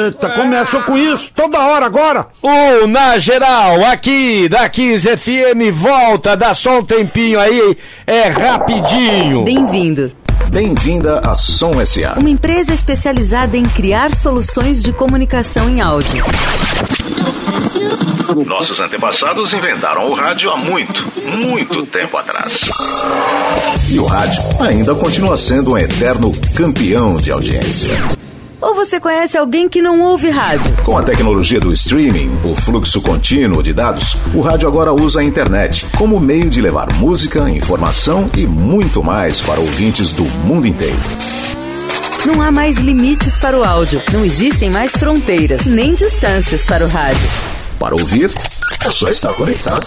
Eita, começou com isso toda hora agora. O Na Geral, aqui da Kiss FM, volta, dá só um tempinho aí, é rapidinho. Bem-vindo. Bem-vinda a Som SA. Uma empresa especializada em criar soluções de comunicação em áudio. Nossos antepassados inventaram o rádio há muito, muito tempo atrás. E o rádio ainda continua sendo um eterno campeão de audiência. Ou você conhece alguém que não ouve rádio? Com a tecnologia do streaming, o fluxo contínuo de dados, o rádio agora usa a internet como meio de levar música, informação e muito mais para ouvintes do mundo inteiro. Não há mais limites para o áudio. Não existem mais fronteiras, nem distâncias para o rádio. Para ouvir, é só estar conectado.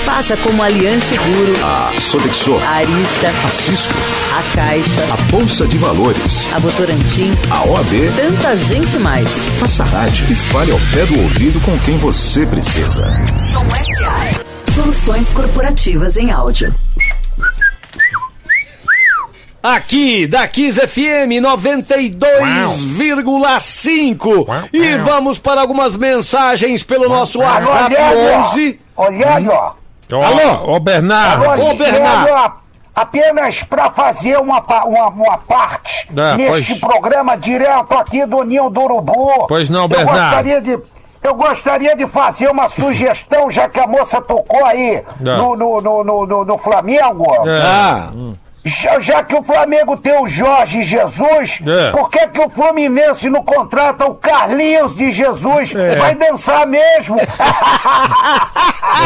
Faça como Aliança Seguro, A Sodexo, a Arista, a Cisco, a Caixa, a Bolsa de Valores, a Votorantim, a OAB, tanta gente mais. faça rádio e fale ao pé do ouvido com quem você precisa. Som SA. Soluções corporativas em áudio. Aqui, da Kiss FM 92,5. E vamos para algumas mensagens pelo nosso WhatsApp Olhando, 11. olhando, ó. Alô, ô Bernardo. Agora, Ô, Bernardo. Apenas para fazer uma, uma, uma parte É, neste pois- programa direto aqui do Ninho do Urubu. Pois não, eu Bernardo. Gostaria de, eu gostaria de fazer uma sugestão, já que a moça tocou aí no, no, no, no, no- no Flamengo. É. Ah, Já, já que o Flamengo tem o Jorge Jesus, É. por que, que o Fluminense não contrata o Carlinhos de Jesus? É. Vai dançar mesmo.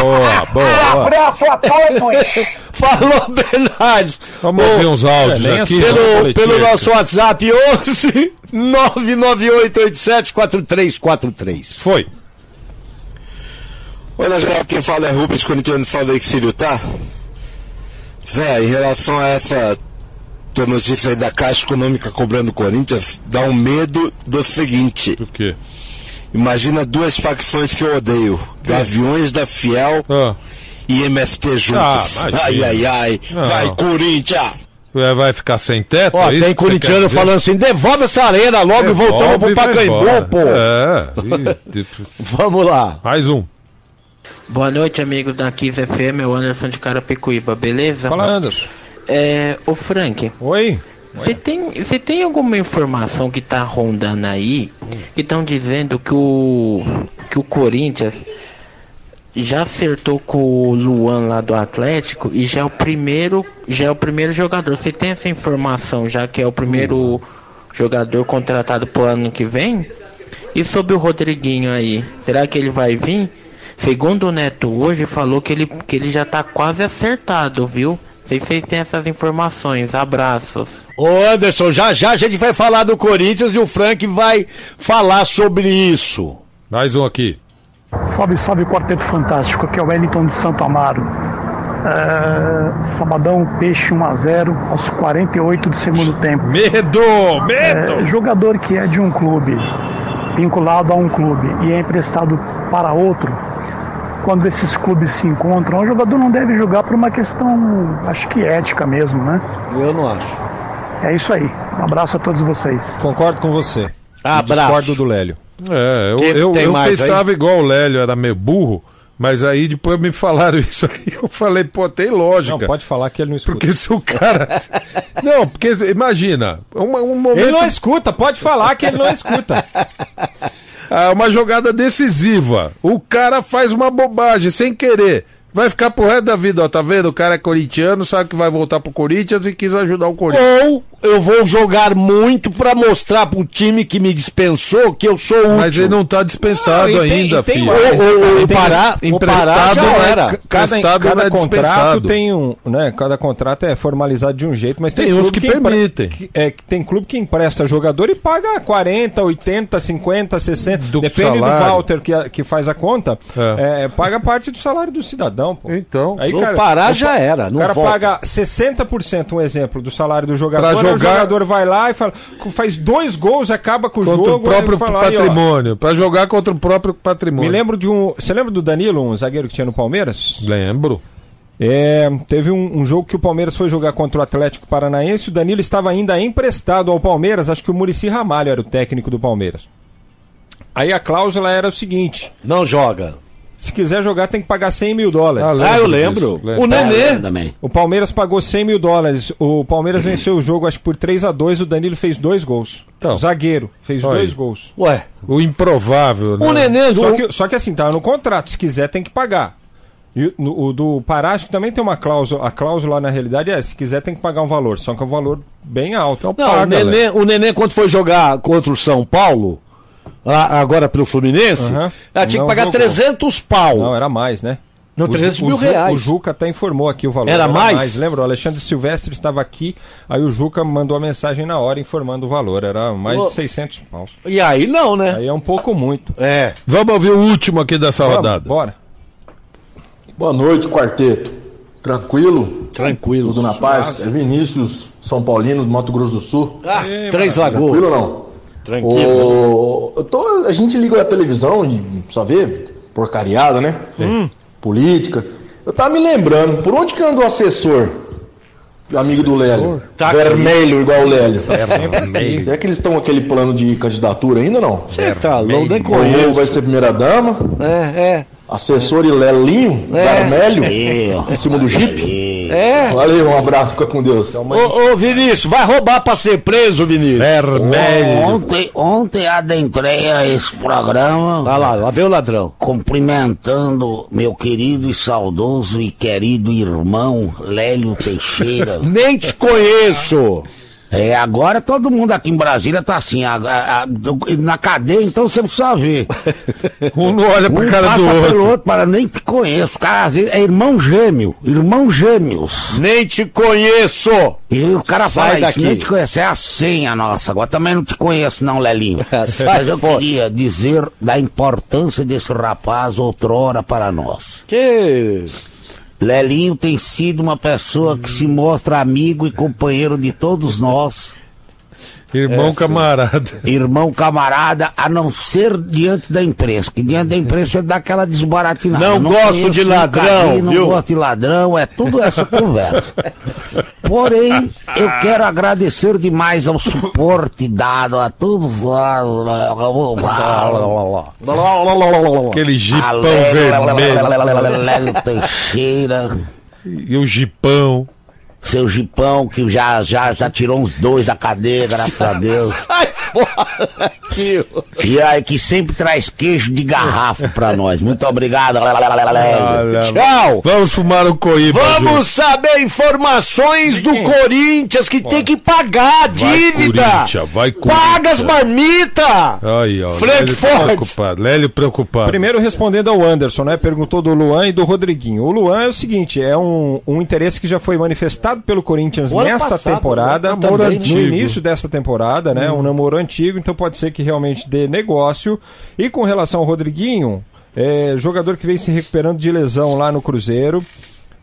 Boa, Um boa. abraço a todos. falou Bernardo. Vamos ouvir uns áudios É, aqui. Pelo, pelo nosso WhatsApp 11 998874343. Foi. Oi, na geral, quem fala é Rubens, corintiano de Salt Lake City, tá? Zé, em relação a essa tua notícia aí da Caixa Econômica cobrando o Corinthians, dá um medo do seguinte. O quê? Imagina duas facções que eu odeio. Gaviões da Fiel Ah, e MST juntos. Ah, ai, ai, ai. Não. Vai, Corinthians! é, vai ficar sem teto? Ó, é tem que corintiano falando assim: devolve essa arena logo e voltamos pro Devolve e Pacaembu, pô. É. Ih, tipo, Vamos lá. Mais um. Boa noite, amigo da Kiss FM, é o Anderson de Carapicuíba, beleza? Fala, Anderson. É, ô Frank, Oi? você tem, você tem alguma informação que tá rondando aí que estão dizendo que o que o Corinthians já acertou com o Luan lá do Atlético e já é o primeiro, já é o primeiro jogador. Você tem essa informação já que é o primeiro jogador contratado pro ano que vem? E sobre o Rodriguinho aí, será que ele vai vir? Segundo o Neto hoje falou que ele, que ele já tá quase acertado, viu? Sei se vocês têm essas informações. Abraços. Ô Anderson, já já a gente vai falar do Corinthians e o Frank vai falar sobre isso. Mais um aqui. Salve, salve Quarteto Fantástico, aqui é o Wellington de Santo Amaro. É, sabadão, Peixe 1x0 aos 48 do segundo tempo. Medo! Medo! É, jogador que é de um clube, vinculado a um clube e é emprestado para outro, quando esses clubes se encontram, o jogador não deve jogar por uma questão, acho que ética mesmo, né? Eu não acho. É isso aí. Um abraço a todos vocês. Concordo com você. Abraço. Discordo do Lélio. É, eu, que eu, eu pensava igual o Lélio, era meio burro, mas aí depois me falaram isso aí, eu falei, pô, tem lógica. Não, pode falar que ele não escuta. Porque se o cara. não, porque imagina, um, um momento. Ele não escuta, pode falar que ele não escuta. Ah, uma jogada decisiva. O cara faz uma bobagem sem querer. Vai ficar pro resto da vida, ó. Tá vendo? O cara é corintiano, sabe que vai voltar pro Corinthians e quis ajudar o Corinthians. Ou eu vou jogar muito pra mostrar pro time que me dispensou que eu sou útil. Mas ele não tá dispensado Não, ainda, tem filho. mais, né, O- o- cara? o E tem- Pará- o Pará já não é- era. Cada, emprestado cada não é contrato tem um, né? Cada contrato é formalizado de um jeito, mas tem, Tem uns que empre- permitem. que- é, que tem clube que empresta jogador e paga 40, 80, 50, 60, Do depende salário. do Walter que, que faz a conta, É. é, paga parte do salário do cidadão, pô. Então. Aí, No Pará já era, O não cara volta. paga 60%, um exemplo, do salário do jogador. Pra aí O jogar- jogador vai lá e fala, faz dois gols, acaba com o Contra jogo. o próprio fala, patrimônio. Pra jogar contra o próprio patrimônio. Me lembro de um. Você lembra do Danilo, um zagueiro que tinha no Palmeiras? Lembro. É, teve um, um jogo que o Palmeiras foi jogar contra o Atlético Paranaense. O Danilo estava ainda emprestado ao Palmeiras. Acho que o Murici Ramalho era o técnico do Palmeiras. Aí a cláusula era o seguinte: Não joga. Se quiser jogar, tem que pagar 100 mil dólares. lembro Ah, eu lembro. lembro. O Nenê. também. O Palmeiras pagou 100 mil dólares. O Palmeiras venceu o jogo, acho que por 3 a 2 O Danilo fez dois gols. Então. o zagueiro fez Olha dois gols. Ué, O improvável, né? o Nenê. Só o- que, só que assim, tá no contrato. Se quiser, tem que pagar. E no- o do Pará, acho que também tem uma cláusula. A cláusula, na realidade, é: se quiser, tem que pagar um valor. Só que é um valor bem alto. Não, o Nenê, o Nenê, quando foi jogar contra o São Paulo, a- agora pelo Fluminense, Aham. ela tinha Não que pagar jogou. 300 pau. Não, era mais, né? Não, O 300 Ju- mil o reais. O Juca até informou aqui o valor. Era mais? Lembra? O Alexandre Silvestre estava aqui, aí o Juca mandou a mensagem na hora informando o valor. Era mais Ô. de 600 paus. E aí não, né? Aí é um pouco muito. É. Vamos ouvir o último aqui dessa Vamos, rodada. Bora. Boa noite, quarteto. Tranquilo? Tranquilo. Tudo na paz? É Vinícius, São Paulino, do Mato Grosso do Sul. Ah, Três Lagoas. Tranquilo ou não? Tranquilo. O- eu tô- a gente liga a televisão e só vê porcariada, né? Hum. Política. Eu tava me lembrando, por onde que anda o assessor? Amigo do Lélio. Tá Vermelho, igual o Lélio. Vermelho. Será que eles estão com aquele plano de candidatura ainda ou não? Você tá louco, nem conheço. vai ser primeira-dama? É, é. Assessor e Lelinho, É. vermelho, É. em cima do Jeep. É. Valeu, um abraço, fica com Deus. Ô, ô, Vinícius, vai roubar pra ser preso, Vinícius. Ontem, ontem adentrei a esse programa. Olha lá, lá veio o ladrão. Cumprimentando meu querido e saudoso e querido irmão Lélio Teixeira. Nem te conheço. É, agora todo mundo aqui em Brasília tá assim, a- a- a- na cadeia, então você precisa ver. Um não olha pra um cara passa do outro. pelo outro, para nem te conheço. Cara, é irmão gêmeo, irmão gêmeos. Nem te conheço. E o cara Sai fala daqui. isso, nem te conhece, é a senha nossa. Agora também não te conheço não, Lelinho. Mas eu fora. queria dizer da importância desse rapaz outrora para nós. Que. Lelinho tem sido uma pessoa que se mostra amigo e companheiro de todos nós. Irmão Essa. camarada. Irmão camarada, a não ser diante da imprensa. Que diante da imprensa ele dá aquela desbaratinada. Não Eu gosto de ladrão, carinho, Não viu? gosto de ladrão, é tudo essa conversa. Porém, eu quero agradecer demais ao suporte dado a todos Aquele jipão Lélio vermelho. Teixeira. E o jipão. Seu Gipão, que já, já, já tirou uns dois da cadeia, graças a Deus. Sai fora. E aí, que sempre traz queijo de garrafa pra nós. Muito obrigado. Tchau. Vamos fumar um coíba. Vamos saber informações do Corinthians que tem que pagar a dívida. Corinthians, vai Paga as marmitas. Aí, ó. Frankfurt. Lélio preocupado. Lélio preocupado. Primeiro respondendo ao Anderson, né? Perguntou do Luan e do Rodriguinho. O Luan é o seguinte, é um, um interesse que já foi manifestado pelo Corinthians nesta passado, temporada, né? Também, no antigo. início dessa temporada, né? Um namoro antigo, então pode ser que realmente dê negócio. E com relação ao Rodriguinho, é, jogador que vem se recuperando de lesão lá no Cruzeiro,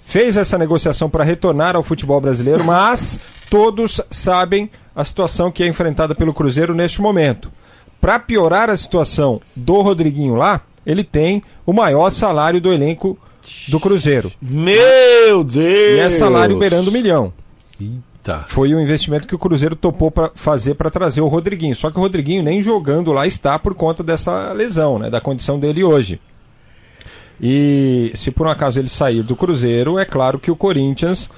fez essa negociação para retornar ao futebol brasileiro, mas todos sabem a situação que é enfrentada pelo Cruzeiro neste momento. Para piorar a situação do Rodriguinho lá, ele tem o maior salário do elenco do Cruzeiro. Meu Deus. E é salário beirando um milhão. Eita. Foi o investimento que o Cruzeiro topou para fazer para trazer o Rodriguinho. Só que o Rodriguinho nem jogando lá está por conta dessa lesão, né, da condição dele hoje. E se por um acaso ele sair do Cruzeiro, é claro que o Corinthians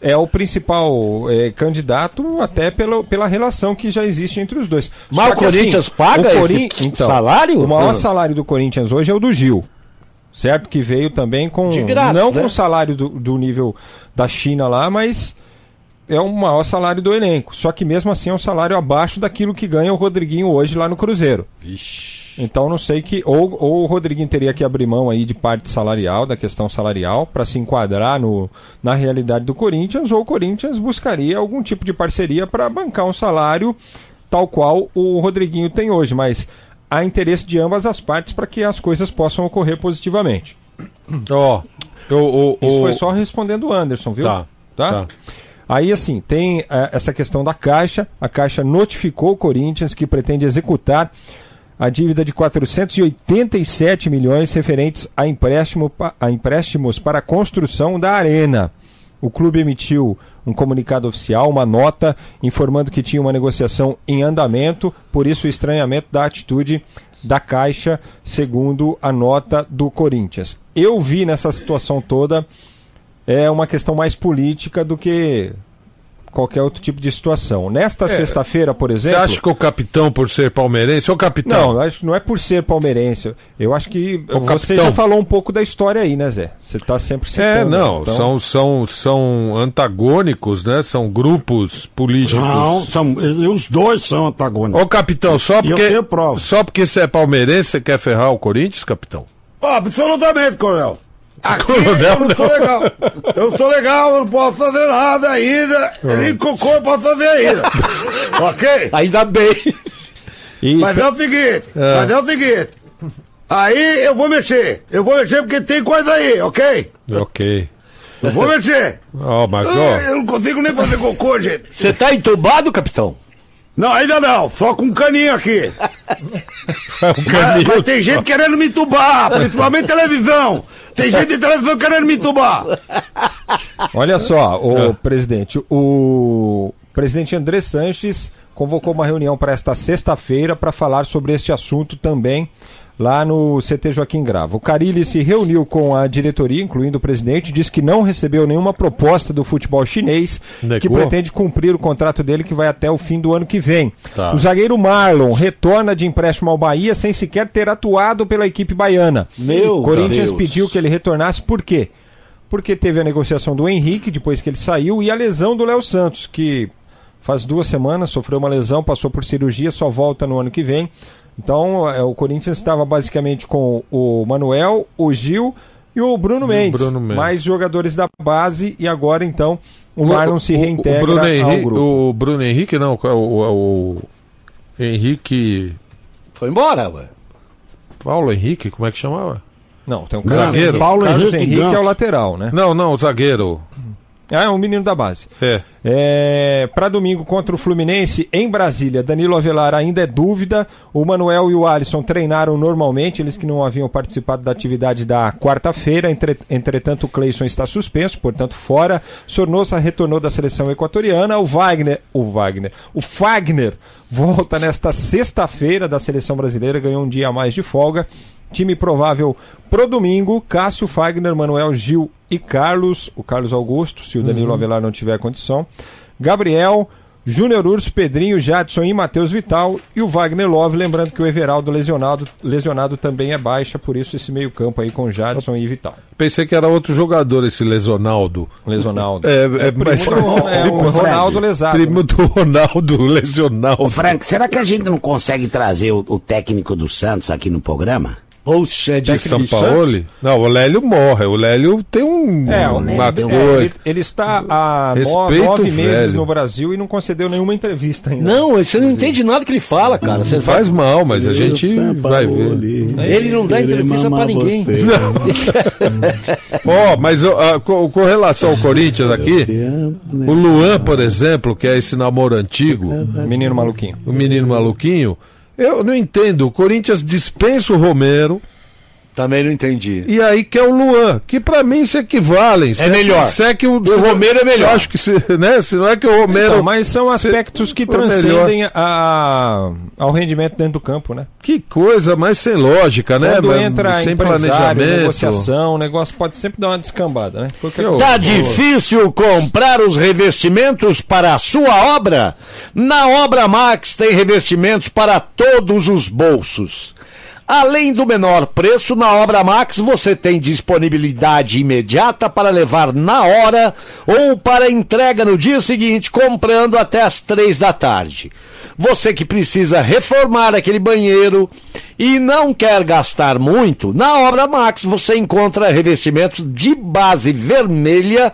é o principal é, candidato, até pela, pela relação que já existe entre os dois. Mas Só o assim, Corinthians paga o esse então, salário? O maior Ah. salário do Corinthians hoje é o do Gil. Certo? Que veio também com. De grátis, não né? com o salário do, do nível da China lá, mas é o maior salário do elenco. Só que mesmo assim é um salário abaixo daquilo que ganha o Rodriguinho hoje lá no Cruzeiro. Então não sei que. Ou, ou o Rodriguinho teria que abrir mão aí de parte salarial, da questão salarial, para se enquadrar no, na realidade do Corinthians, ou o Corinthians buscaria algum tipo de parceria para bancar um salário tal qual o Rodriguinho tem hoje. Mas há interesse de ambas as partes para que as coisas possam ocorrer positivamente. Ó. o- o- Isso o- foi só respondendo o Anderson, viu? Tá, tá. Aí, assim, tem eh, essa questão da Caixa. A Caixa notificou o Corinthians que pretende executar a dívida de 487 milhões referentes a, empréstimo, a empréstimos para a construção da arena. O clube emitiu um comunicado oficial, uma nota, informando que tinha uma negociação em andamento, por isso o estranhamento da atitude da Caixa, segundo a nota do Corinthians. Eu vi nessa situação toda é uma questão mais política do que qualquer outro tipo de situação. Nesta É, sexta-feira, por Você exemplo. acha que o capitão, por ser palmeirense, ô capitão? Não, eu acho que não é por ser palmeirense. Eu acho que Ô, você capitão. já falou um pouco da história aí, né, Zé? Você está sempre citando. É, não, então- são, são, são antagônicos, né? São grupos políticos. Não, são, os dois são antagônicos. Ô, capitão, só E eu porque, tenho prova. só porque você é palmeirense, você quer ferrar o Corinthians, capitão? Absolutamente, coronel. Aqui Coronel, eu não sou não. legal. Eu não sou legal, eu não posso fazer nada ainda. Nem cocô eu posso fazer ainda. ok? Ainda bem. Mas é o seguinte, É. mas é o seguinte. Aí eu vou mexer. Eu vou mexer porque tem coisa aí, ok? Ok. Eu vou mexer. Ó, mas, Ah, ó, Eu não consigo nem fazer cocô, gente. Você tá entubado, capitão? Não, ainda não, só com um caninho aqui. um Mas, mas tem gente querendo me entubar, principalmente televisão. Tem gente de televisão querendo me entubar. Olha só, o Ah. presidente, o presidente André Sanches convocou uma reunião para esta sexta-feira para falar sobre este assunto também lá no CT Joaquim Grava. O Carilli se reuniu com a diretoria, incluindo o presidente, disse que não recebeu nenhuma proposta do futebol chinês que Negou? pretende cumprir o contrato dele que vai até o fim do ano que vem. Tá. O zagueiro Marlon retorna de empréstimo ao Bahia sem sequer ter atuado pela equipe baiana. Meu o Corinthians Deus. pediu que ele retornasse por quê? Porque teve a negociação do Henrique depois que ele saiu e a lesão do Léo Santos, que faz duas semanas sofreu uma lesão, passou por cirurgia, só volta no ano que vem. Então é, o Corinthians estava basicamente com o Manuel, o Gil e o Bruno Mendes. Bruno Mendes. Mais jogadores da base e agora então o Marlon se reintegra o Bruno ao Henrique, grupo. o Bruno Henrique não, o, o, o Henrique Foi embora, ué. Paulo Henrique, como é que chamava? Não, tem um Zagueiro. Paulo Carlos Henrique, Henrique é o lateral, né? Não, não, o zagueiro. Ah, é um menino da base. É. É, para domingo contra o Fluminense em Brasília, Danilo Avelar ainda é dúvida. O Manuel e o Alisson treinaram normalmente, eles que não haviam participado da atividade da quarta-feira. Entre- entretanto, o Cleison está suspenso, portanto, fora. Sornosa retornou da seleção equatoriana. O Wagner, o Wagner, o Fagner volta nesta sexta-feira da seleção brasileira, ganhou um dia a mais de folga. Time provável pro domingo: Cássio, Fagner, Manuel, Gil e Carlos. O Carlos Augusto, se o Danilo Uhum. Avelar não tiver condição. Gabriel, Júnior Urso, Pedrinho, Jadson e Matheus Vital. E o Wagner Love. Lembrando que o Everaldo lesionado, lesionado também é baixa, por isso esse meio-campo aí com Jadson e Vital. Pensei que era outro jogador, esse Lesonaldo. Lesonaldo. É, é, primo mas- do é, o Ronaldo lesado. Primo do Ronaldo Lesionaldo. Ô, Frank, será que a gente não consegue trazer o, o técnico do Santos aqui no programa? Poxa, é de São Paulo? Não, o Lélio morre. O Lélio tem um, É, o- uma é, coisa. ele, ele está há nove meses no Brasil e não concedeu nenhuma entrevista ainda. Não, você não entende nada que ele fala, cara. Você faz mal, mas a gente vai ver. Ele não dá entrevista pra ninguém. Ó, mas ó, ah, com, com relação ao Corinthians aqui, o Luan, por exemplo, que é esse namoro antigo, menino maluquinho, o menino maluquinho, eu não entendo. O Corinthians dispensa o Romero. Também não entendi. E aí que é o Luan, que pra mim se equivalem. Se É melhor. Se é que o, O Romero é melhor. Eu acho que se, né, se não é que o Romero. Então, mas são aspectos que transcendem a, ao rendimento dentro do campo, né? Que coisa mais sem lógica, né? Quando Mas entra sem planejamento. negociação, o negócio pode sempre dar uma descambada, né? Foi o que Que Tá aconteceu. difícil comprar os revestimentos para a sua obra? Na Obra Max tem revestimentos para todos os bolsos. Além do menor preço, na Obra Max você tem disponibilidade imediata para levar na hora ou para entrega no dia seguinte, comprando até as três da tarde. Você que precisa reformar aquele banheiro e não quer gastar muito, na Obra Max você encontra revestimentos de base vermelha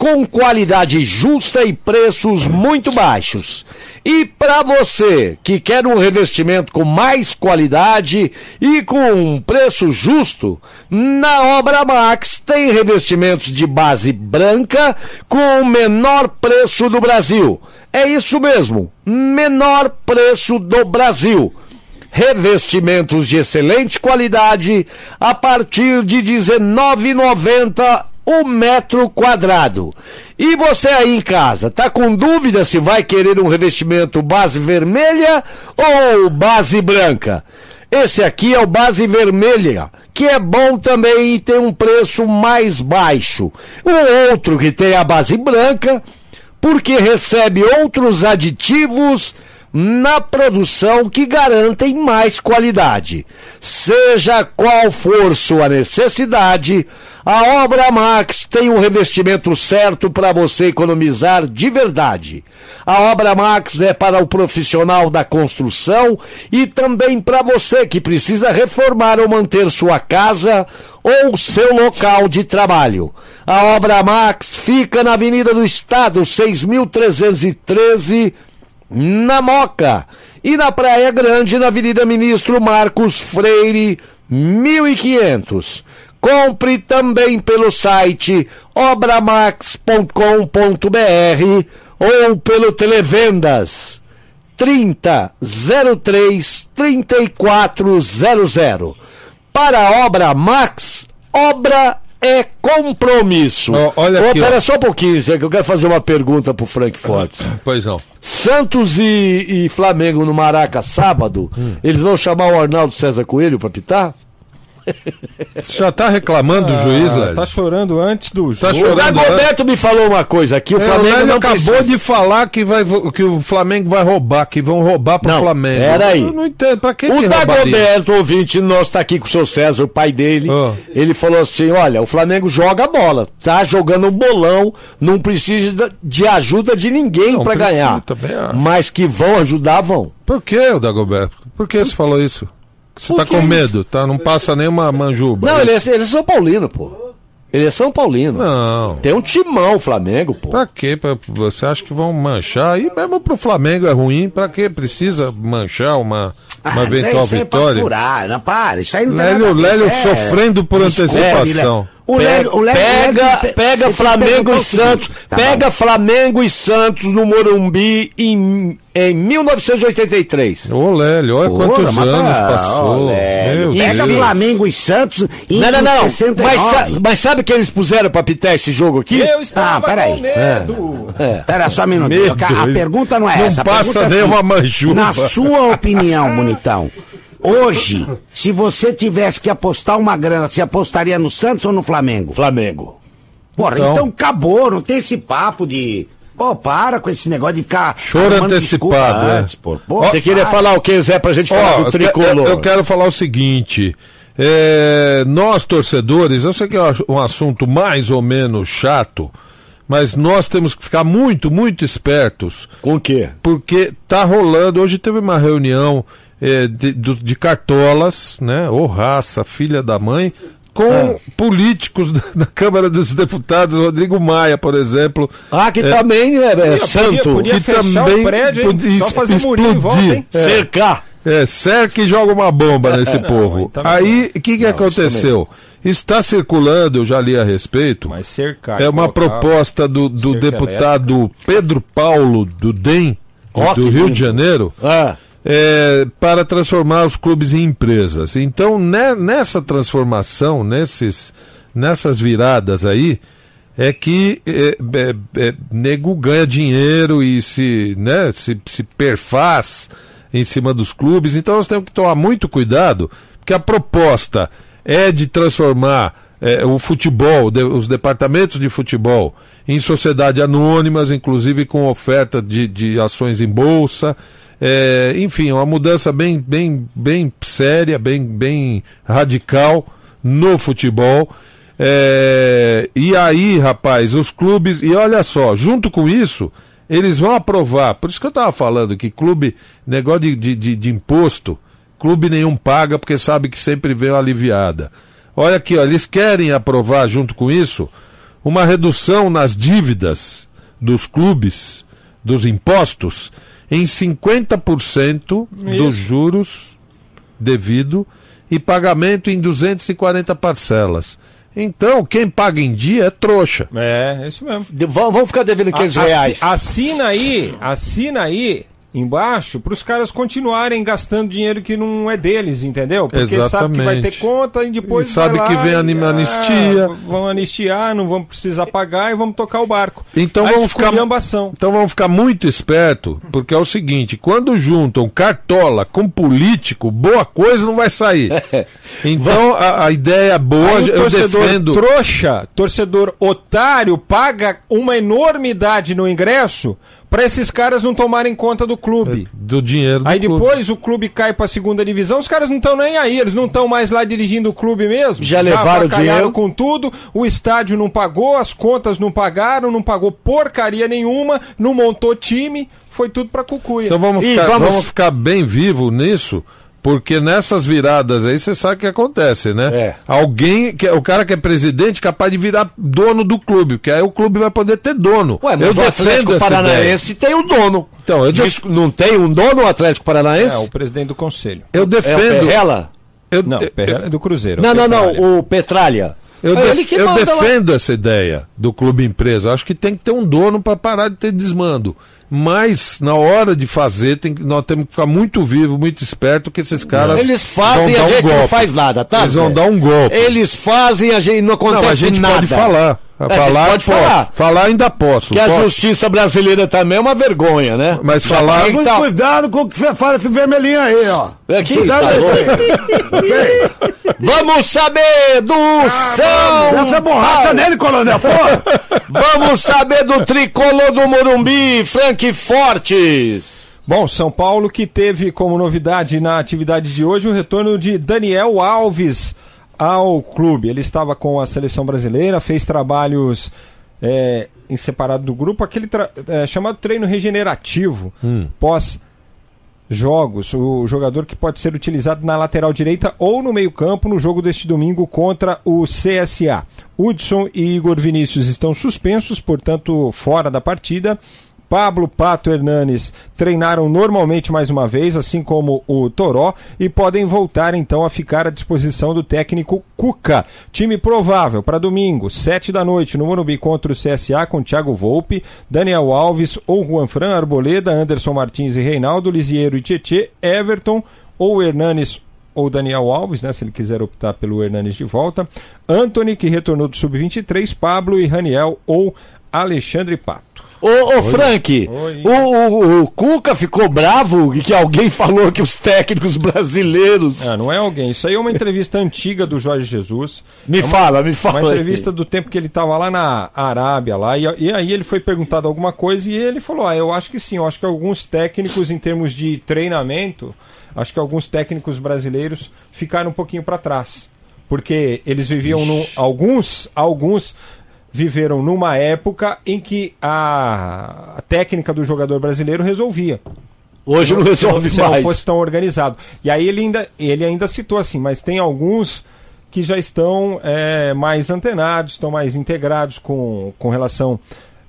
com qualidade justa e preços muito baixos. E para você que quer um revestimento com mais qualidade e com um preço justo, na Obra Max tem revestimentos de base branca com o menor preço do Brasil. É isso mesmo, menor preço do Brasil revestimentos de excelente qualidade a partir de R$ 19,90 o metro quadrado. E você aí em casa, tá com dúvida se vai querer um revestimento base vermelha ou base branca? Esse aqui é o base vermelha, que é bom também e tem um preço mais baixo. O outro que tem a base branca porque recebe outros aditivos na produção que garantem mais qualidade. Seja qual for sua necessidade, a Obra Max tem o revestimento certo para você economizar de verdade. A Obra Max é para o profissional da construção e também para você que precisa reformar ou manter sua casa ou seu local de trabalho. A Obra Max fica na Avenida do Estado, 6313 na Moca. E na Praia Grande, na Avenida Ministro Marcos Freire, 1500. Compre também pelo site obramax.com.br ou pelo Televendas 3003 3400. Para Obra Max, obra é compromisso. Olha Ô, aqui, pera ó. só um pouquinho, Zé, que eu quero fazer uma pergunta pro Frank Fortes. Pois não. Santos e, e Flamengo no Maraca sábado, Hum. eles vão chamar o Arnaldo César Coelho pra pitar? Você já tá reclamando do juiz, Lélio? Tá chorando antes do Tá jogo. O. Dagoberto me falou uma coisa aqui, o É, Flamengo Lélio não acabou precisa... de falar que, vai, que o Flamengo vai roubar, que vão roubar pro Não, Flamengo. peraí. Eu não entendo. Pra que O que? Dagoberto, ouvinte nosso, tá aqui com o seu César, o pai dele. Ah. Ele falou assim: olha, o Flamengo joga bola, tá jogando um bolão, não precisa de ajuda de ninguém precisa, ganhar. também acho. Mas que vão ajudar, vão. Por que, o Dagoberto? Por que você falou isso? Você tá com medo, tá? Não passa nenhuma manjuba. Não, ele é, ele é São Paulino, pô. Ele é São Paulino. Não. Tem um timão, o Flamengo, pô. Pra quê? Pra- você acha que vão manchar? E mesmo pro Flamengo é ruim, pra que precisa manchar uma, uma eventual isso aí é pra vitória? furar, não, para, isso aí não tem Lélio, Lélio é- sofrendo por Desculpa, antecipação. Lélio. O Lélio, o Lélio, pega Lélio pega Flamengo e Santos. tá pega bom. Flamengo e Santos no Morumbi em, em 1983. Ô, Lélio, olha Porra, quantos mas anos tá- passou. ó, Pega Deus. Flamengo e Santos em, Não, não, não. em 69. Mas, mas sabe que eles puseram pra pitar esse jogo aqui? Eu estava Ah, peraí. com medo. Pera só um minutinho. Medo, A pergunta não é não essa. a passa é nem assim, uma manjuba. Na sua opinião, bonitão, hoje, se você tivesse que apostar uma grana, você apostaria no Santos ou no Flamengo? Flamengo. Porra, Então. então, acabou, não tem esse papo de. Pô, para com esse negócio de ficar. Choro antecipado, é. antes, pô. Pô, Você queria para. falar o que, Zé, pra gente falar Ó, do tricolor? eu quero falar o seguinte. é, nós, torcedores, eu sei que é um assunto mais ou menos chato, mas nós temos que ficar muito, muito espertos. Com o quê? Porque tá rolando. Hoje teve uma reunião é, de, de cartolas, né? Ô raça, filha da mãe. Com Ah. políticos da, da Câmara dos Deputados, Rodrigo Maia, por exemplo. Ah, que É, também é, é Podia- santo. podia que fechar também o prédio, hein? podia Só fazer murinho em volta, explodir. hein? É. Cercar. É, cerca e joga uma bomba nesse povo. também Aí, o que, que aconteceu? Está circulando, eu já li a respeito, Mas cercar. é uma proposta do, do deputado Pedro Paulo do DEM, do que Rio lindo. de Janeiro, Ah, é, para transformar os clubes em empresas. Então, ne- nessa transformação, nesses, nessas viradas aí, é que é, é, é, nego ganha dinheiro e se, né, se, se perfaz em cima dos clubes. Então, nós temos que tomar muito cuidado, porque a proposta é de transformar é, o futebol, de- os departamentos de futebol, em sociedade anônimas, inclusive com oferta de, de ações em bolsa. É, enfim, uma mudança bem, bem, bem séria, bem, bem radical no futebol. É, e aí, rapaz, os clubes. E olha só, junto com isso, eles vão aprovar. Por isso que eu estava falando que clube, negócio de, de, de, de imposto, clube nenhum paga porque sabe que sempre vem uma aliviada. Olha aqui, ó, eles querem aprovar junto com isso uma redução nas dívidas dos clubes, dos impostos, em 50% dos juros devido e pagamento em 240 parcelas. Então, quem paga em dia é trouxa. É, é isso mesmo. de- vamos vamos ficar devendo 500 A- assi- reais. Assina aí, assina aí embaixo para os caras continuarem gastando dinheiro que não é deles, entendeu? Porque sabe que vai ter Exatamente. conta e depois E sabe que vem a e, anistia. ah, vão anistiar, não vão precisar pagar e vamos tocar o barco. Então Aí vamos ficar. Então vamos ficar muito esperto, porque é o seguinte, quando juntam cartola com político, boa coisa não vai sair. Então a, a ideia boa, Aí o eu torcedor defendo. trouxa, torcedor otário, paga uma enormidade no ingresso para esses caras não tomarem conta do clube. do dinheiro do Aí clube. depois o clube cai pra segunda divisão, os caras não estão nem aí, eles não estão mais lá dirigindo o clube mesmo. Já levaram o dinheiro. com tudo, o estádio não pagou, as contas não pagaram, não pagou porcaria nenhuma, não montou time, foi tudo pra cucuia. Então vamos ficar, vamos... ficar bem vivo nisso, porque nessas viradas aí você sabe o que acontece, né? É. Alguém, que, o cara que é presidente, capaz de virar dono do clube, porque aí o clube vai poder ter dono. Ué, mas eu o Atlético essa Paranaense tem um dono. Então, eu Diz- Não tem um dono o Atlético Paranaense? É, o presidente do conselho. Eu É o defendo. Perrela? eu, Não, eu- Perrela é do Cruzeiro. Não, é não, Petralha. não, o Petralha. Eu, É def- eu manda lá. defendo essa ideia do clube empresa. Acho que tem que ter um dono para parar de ter desmando. Mas na hora de fazer, tem nós temos que ficar muito vivo, muito esperto, que esses caras. Eles fazem, vão a um gente não golpe. faz nada, tá? Eles vão dar um golpe. Eles fazem, a gente não acontece Não, a gente nada. pode falar. É, falar, pode posso. falar. Falar ainda posso. Que a posso. justiça brasileira também é uma vergonha, né? Mas Já falar- que Muito tá- cuidado com o que você fala esse vermelhinho aí, ó. Aqui, Cuidado tá aí. louco. Ok? Vamos saber do São Essa é borracha Paulo. nele, coronel, porra. Vamos saber do tricolor do Morumbi, Frank Fortes. Bom, São Paulo que teve como novidade na atividade de hoje o retorno de Daniel Alves ao clube. Ele estava com a seleção brasileira, fez trabalhos é, em separado do grupo, aquele é, chamado treino regenerativo pós jogos. O jogador que pode ser utilizado na lateral direita ou no meio-campo no jogo deste domingo contra o CSA. Hudson e Igor Vinícius estão suspensos, portanto, fora da partida. Pablo Pato Hernanes treinaram normalmente mais uma vez, assim como o Toró, e podem voltar então a ficar à disposição do técnico Cuca. Time provável para domingo, 7 da noite, no Morumbi contra o CSA, com Thiago Volpe, Daniel Alves ou Juan Fran Arboleda, Anderson Martins e Reinaldo, Lisieiro e Tietê, Everton ou Hernanes ou Daniel Alves, né, se ele quiser optar pelo Hernanes de volta, Anthony, que retornou do Sub-23, Pablo e Raniel ou Alexandre Pato. Ô, ô Frank, Oi. o, o- o Cuca ficou bravo que alguém falou que os técnicos brasileiros. Ah, não é alguém. Isso aí é uma entrevista antiga do Jorge Jesus. Me É uma- fala, me fala. Uma aí. entrevista do tempo que ele estava lá na Arábia, lá, e, e aí ele foi perguntado alguma coisa e ele falou: Ah, eu acho que sim, eu acho que alguns técnicos, em termos de treinamento, acho que alguns técnicos brasileiros ficaram um pouquinho para trás. Porque eles viviam num. Alguns, alguns viveram numa época em que a, a técnica do jogador brasileiro resolvia. Hoje não resolve se não mais. fosse tão organizado. E aí ele ainda, ele ainda citou assim, mas tem alguns que já estão é, mais antenados, estão mais integrados com, com relação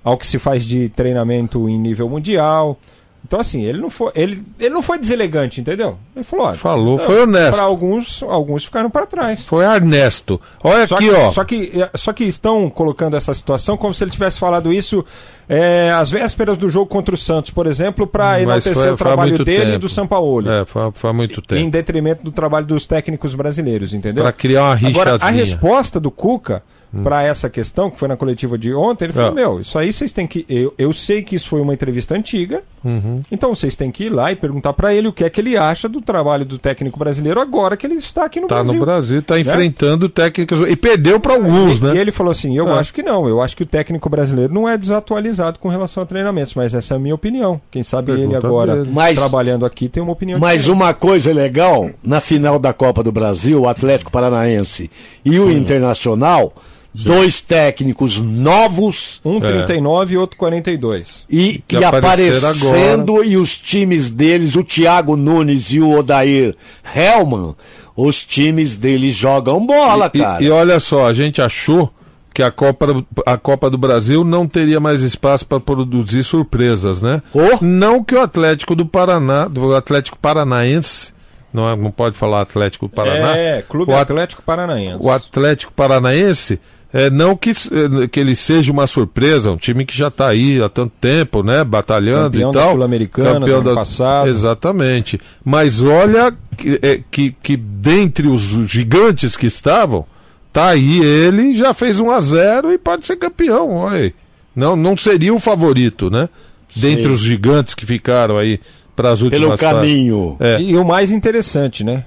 ao que se faz de treinamento em nível mundial. Então, assim, ele não foi, ele, ele não foi deselegante, entendeu? Ele falou, olha, Falou, foi honesto. Para alguns, alguns ficaram para trás. Foi Ernesto. Olha Só aqui, que, ó. Só que, é, só que estão colocando essa situação como se ele tivesse falado isso é, às vésperas do jogo contra o Santos, por exemplo, para enaltecer foi- o trabalho dele e tempo. do Sampaoli. É, foi, foi há muito tempo. Em detrimento do trabalho dos técnicos brasileiros, entendeu? Pra criar uma Agora, a resposta do Cuca para essa questão, que foi na coletiva de ontem, ele falou: Ah. Meu, isso aí vocês têm que. Eu, eu sei que isso foi uma entrevista antiga, Uhum. então vocês têm que ir lá e perguntar para ele o que é que ele acha do trabalho do técnico brasileiro agora que ele está aqui no Tá Brasil. no Brasil, tá Né? enfrentando técnicos. E perdeu para alguns, e, né? E ele falou assim: eu Ah. acho que não, eu acho que o técnico brasileiro não é desatualizado com relação a treinamentos, mas essa é a minha opinião. Quem sabe ele Pergunta agora, dele. Mas- trabalhando aqui, tem uma opinião Mas diferente. uma coisa legal, na final da Copa do Brasil, o Atlético Paranaense e o Internacional, dois técnicos novos Um 39 e outro 42. e, Que e aparecendo e os times deles, o Thiago Nunes e o Odair Helman, os times deles jogam bola, E- cara. E, olha só, a gente achou que a Copa, a Copa do Brasil não teria mais espaço para produzir surpresas, né? Oh. Não que o Atlético do Paraná, do Atlético Paranaense, não, é- não pode falar Atlético do Paraná. É, Clube o, At- Atlético Paranaense. o Atlético Paranaense É, não que, eh, que ele seja uma surpresa, um time que já está aí há tanto tempo, né? Batalhando Campeão e da tal. Sul-Americana do ano passado. Exatamente. Mas olha que, é, que, que dentre os gigantes que estavam, tá aí ele, já fez 1 a 0 e pode ser campeão. Olha. Não, não seria o favorito, né? Dentre Sim. os gigantes que ficaram aí para as últimas fases. É. E, e o mais interessante, né?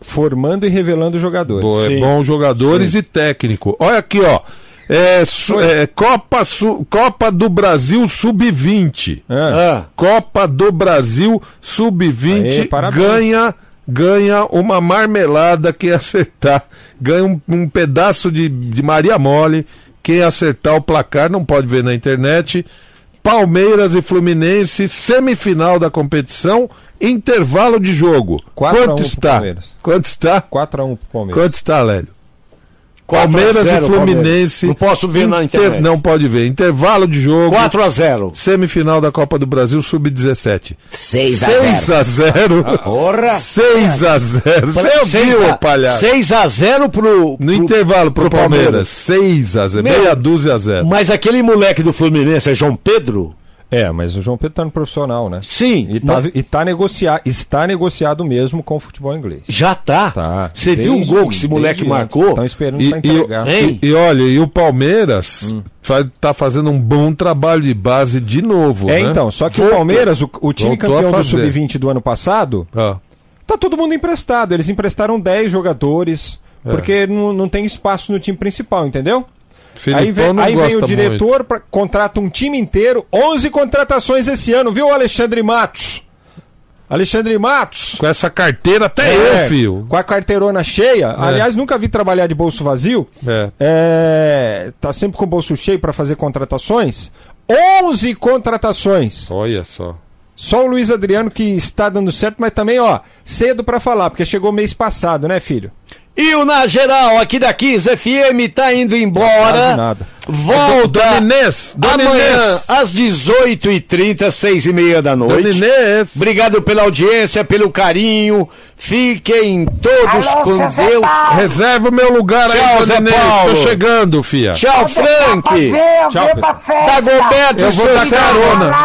Formando e revelando jogadores. Bo- é bons jogadores e técnico. Olha aqui, ó. É, su- é, Copa, Su- Copa do Brasil Sub-20. Ah. Copa do Brasil Aê, Sub-20 parabéns. ganha ganha uma marmelada quem acertar. Ganha um, um pedaço de, de Maria Mole. Quem acertar o placar não pode ver na internet. Palmeiras e Fluminense, semifinal da competição, intervalo de jogo. 4 a 1 Quanto está? Quanto está? 4x1 pro Palmeiras. Quanto está, Lélio? 4 a Palmeiras 0 e Fluminense. Palmeiras. Não posso ver na Inter- internet. Não pode ver. Intervalo de jogo. 4 a 0 Semifinal da Copa do Brasil, sub-17. 6 a 6 a 0. Porra! 6 a 0. Você ouviu, palhaço? 6 a 0 pro, No intervalo pro, Palmeiras. 6 a 0. Meu, Meia dúzia a 0. Mas aquele moleque do Fluminense é João Pedro? É, mas o João Pedro tá no profissional, né? Sim. E, tá, mas- e tá negociar, está negociado mesmo com o futebol inglês. Já tá. Tá. Você viu o gol que esse moleque marcou? Estão esperando E, pra entregar. e, e olha, e o Palmeiras faz, tá fazendo um bom trabalho de base de novo. É, né? então, só que o Voltou. Palmeiras, o, o time Voltou campeão do fazer. Sub-20 do ano passado, Ah. tá todo mundo emprestado. Eles emprestaram 10 jogadores, É. porque não, não tem espaço no time principal, entendeu? Filipão aí vem, aí vem o diretor, pra, contrata um time inteiro, 11 contratações esse ano, viu, Alexandre Matos? Alexandre Matos. Com essa carteira até É, eu, filho. Com a carteirona cheia. Aliás, nunca vi trabalhar de bolso vazio. É. É, tá sempre com o bolso cheio para fazer contratações. 11 contratações. Olha só. Só o Luiz Adriano que está dando certo, mas também, ó, cedo para falar, porque chegou mês passado, né, filho? E o Na Geral, aqui da Kiss FM, tá indo embora. nada. Volta Dona Inês, Dona amanhã Inês. às 18h30, 6 e meia da Dona noite. Inês. Obrigado pela audiência, pelo carinho. Fiquem todos Alô, com Deus. Paulo. Reserva o meu lugar Tchau, aí, Dona Zé Inês. Paulo. Tô chegando, fia. Tchau, Frank. Tchau, festa. Dagoberto Eu vou dar carona.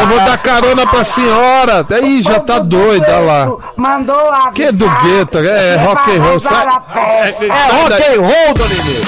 Eu vou dar carona pra senhora. Aí já tá doida lá. Mandou avisar. Que do gueto, é rock and roll, não sai. É rock and roll, Dona Inês.